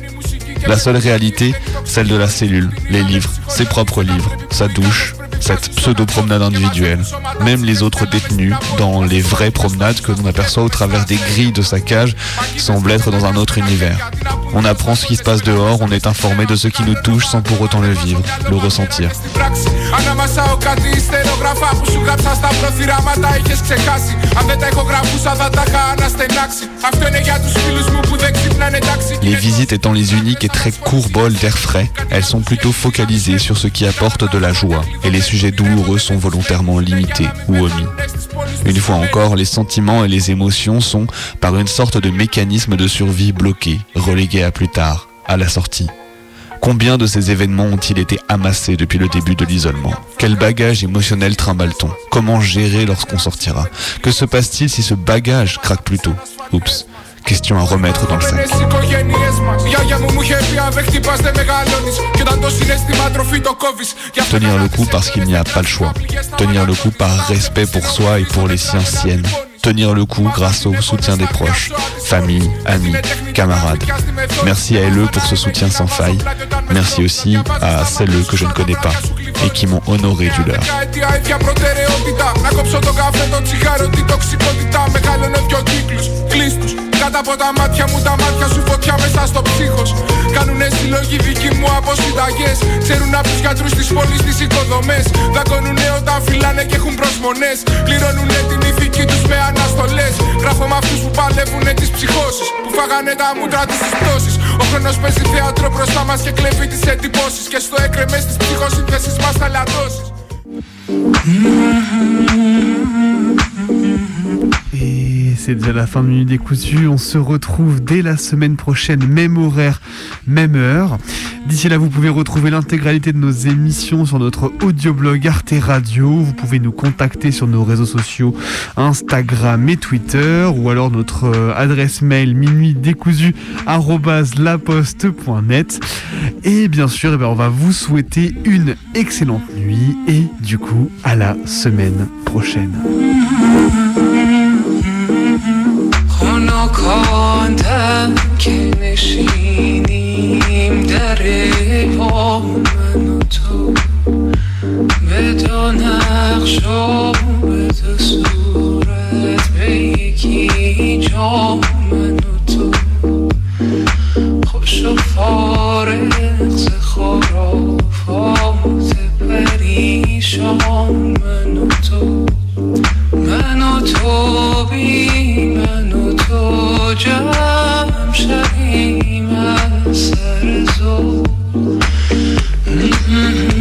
La seule réalité, celle de la cellule, les livres, ses propres livres, sa douche, cette pseudo-promenade individuelle. Même les autres détenus, dans les vraies promenades que l'on aperçoit au travers des grilles de sa cage, semblent être dans un autre univers. On apprend ce qui se passe dehors, on est informé de ce qui nous touche sans pour autant le vivre, le ressentir. Les visites étant les uniques et très courts bols d'air frais, elles sont plutôt focalisées sur ce qui apporte de la joie, et les sujets douloureux sont volontairement limités ou omis. Une fois encore, les sentiments et les émotions sont, par une sorte de mécanisme de survie bloqué, relégués à plus tard, à la sortie. Combien de ces événements ont-ils été amassés depuis le début de l'isolement? Quel bagage émotionnel trimballe-t-on? Comment gérer lorsqu'on sortira? Que se passe-t-il si ce bagage craque plus tôt? Oups question à remettre dans le sac. Tenir le coup parce qu'il n'y a pas le choix. Tenir le coup par respect pour soi et pour les siens siennes Tenir le coup grâce au soutien des proches, famille, amis, camarades. Merci à LE pour ce soutien sans faille. Merci aussi à celles que je ne connais pas et qui m'ont honoré du leur. Δεκαετία ίδια προτεραιότητα Να κόψω το καφέ, το τσιγάρο, την τοξικότητα Μεγάλωνε δυο κύκλους, κλείστους Κάτω από τα μάτια μου τα μάτια σου φωτιά μέσα στο ψύχος Κάνουνε συλλογή δικοί μου από συνταγές Ξέρουν από τους γιατρούς της πόλης τις οικοδομές Δακώνουνε όταν φυλάνε και έχουν προσμονές Πληρώνουνε την ηθική Τους με αναστολές. Γράφω με αυτούς που παλεύουνε τις ψυχώσεις. Που φάγανε τα μούτρα τους στις πτώσεις. Ο χρόνος παίζει θέατρο μπροστά μας και κλέβει τις εντυπώσεις. Και στο έκρεμες της ψυχοσύνθεσης μας θα λατώσεις Et c'est déjà la fin de Minute Décousu. On se retrouve dès la semaine prochaine, même horaire, même heure. D'ici là, vous pouvez retrouver l'intégralité de nos émissions sur notre audioblog Arte Radio. Vous pouvez nous contacter sur nos réseaux sociaux Instagram et Twitter ou alors notre euh, adresse mail minuitdécousu@laposte.net. Et bien sûr, eh ben, on va vous souhaiter une excellente nuit et du coup à la semaine prochaine. خواندم که نشینیم در با من و تو. به دو نقش و به دو صورت به یکی جا من و تو. خوش و فارغ خرافات پریشان من و تو. من و تو بی Mm-hmm.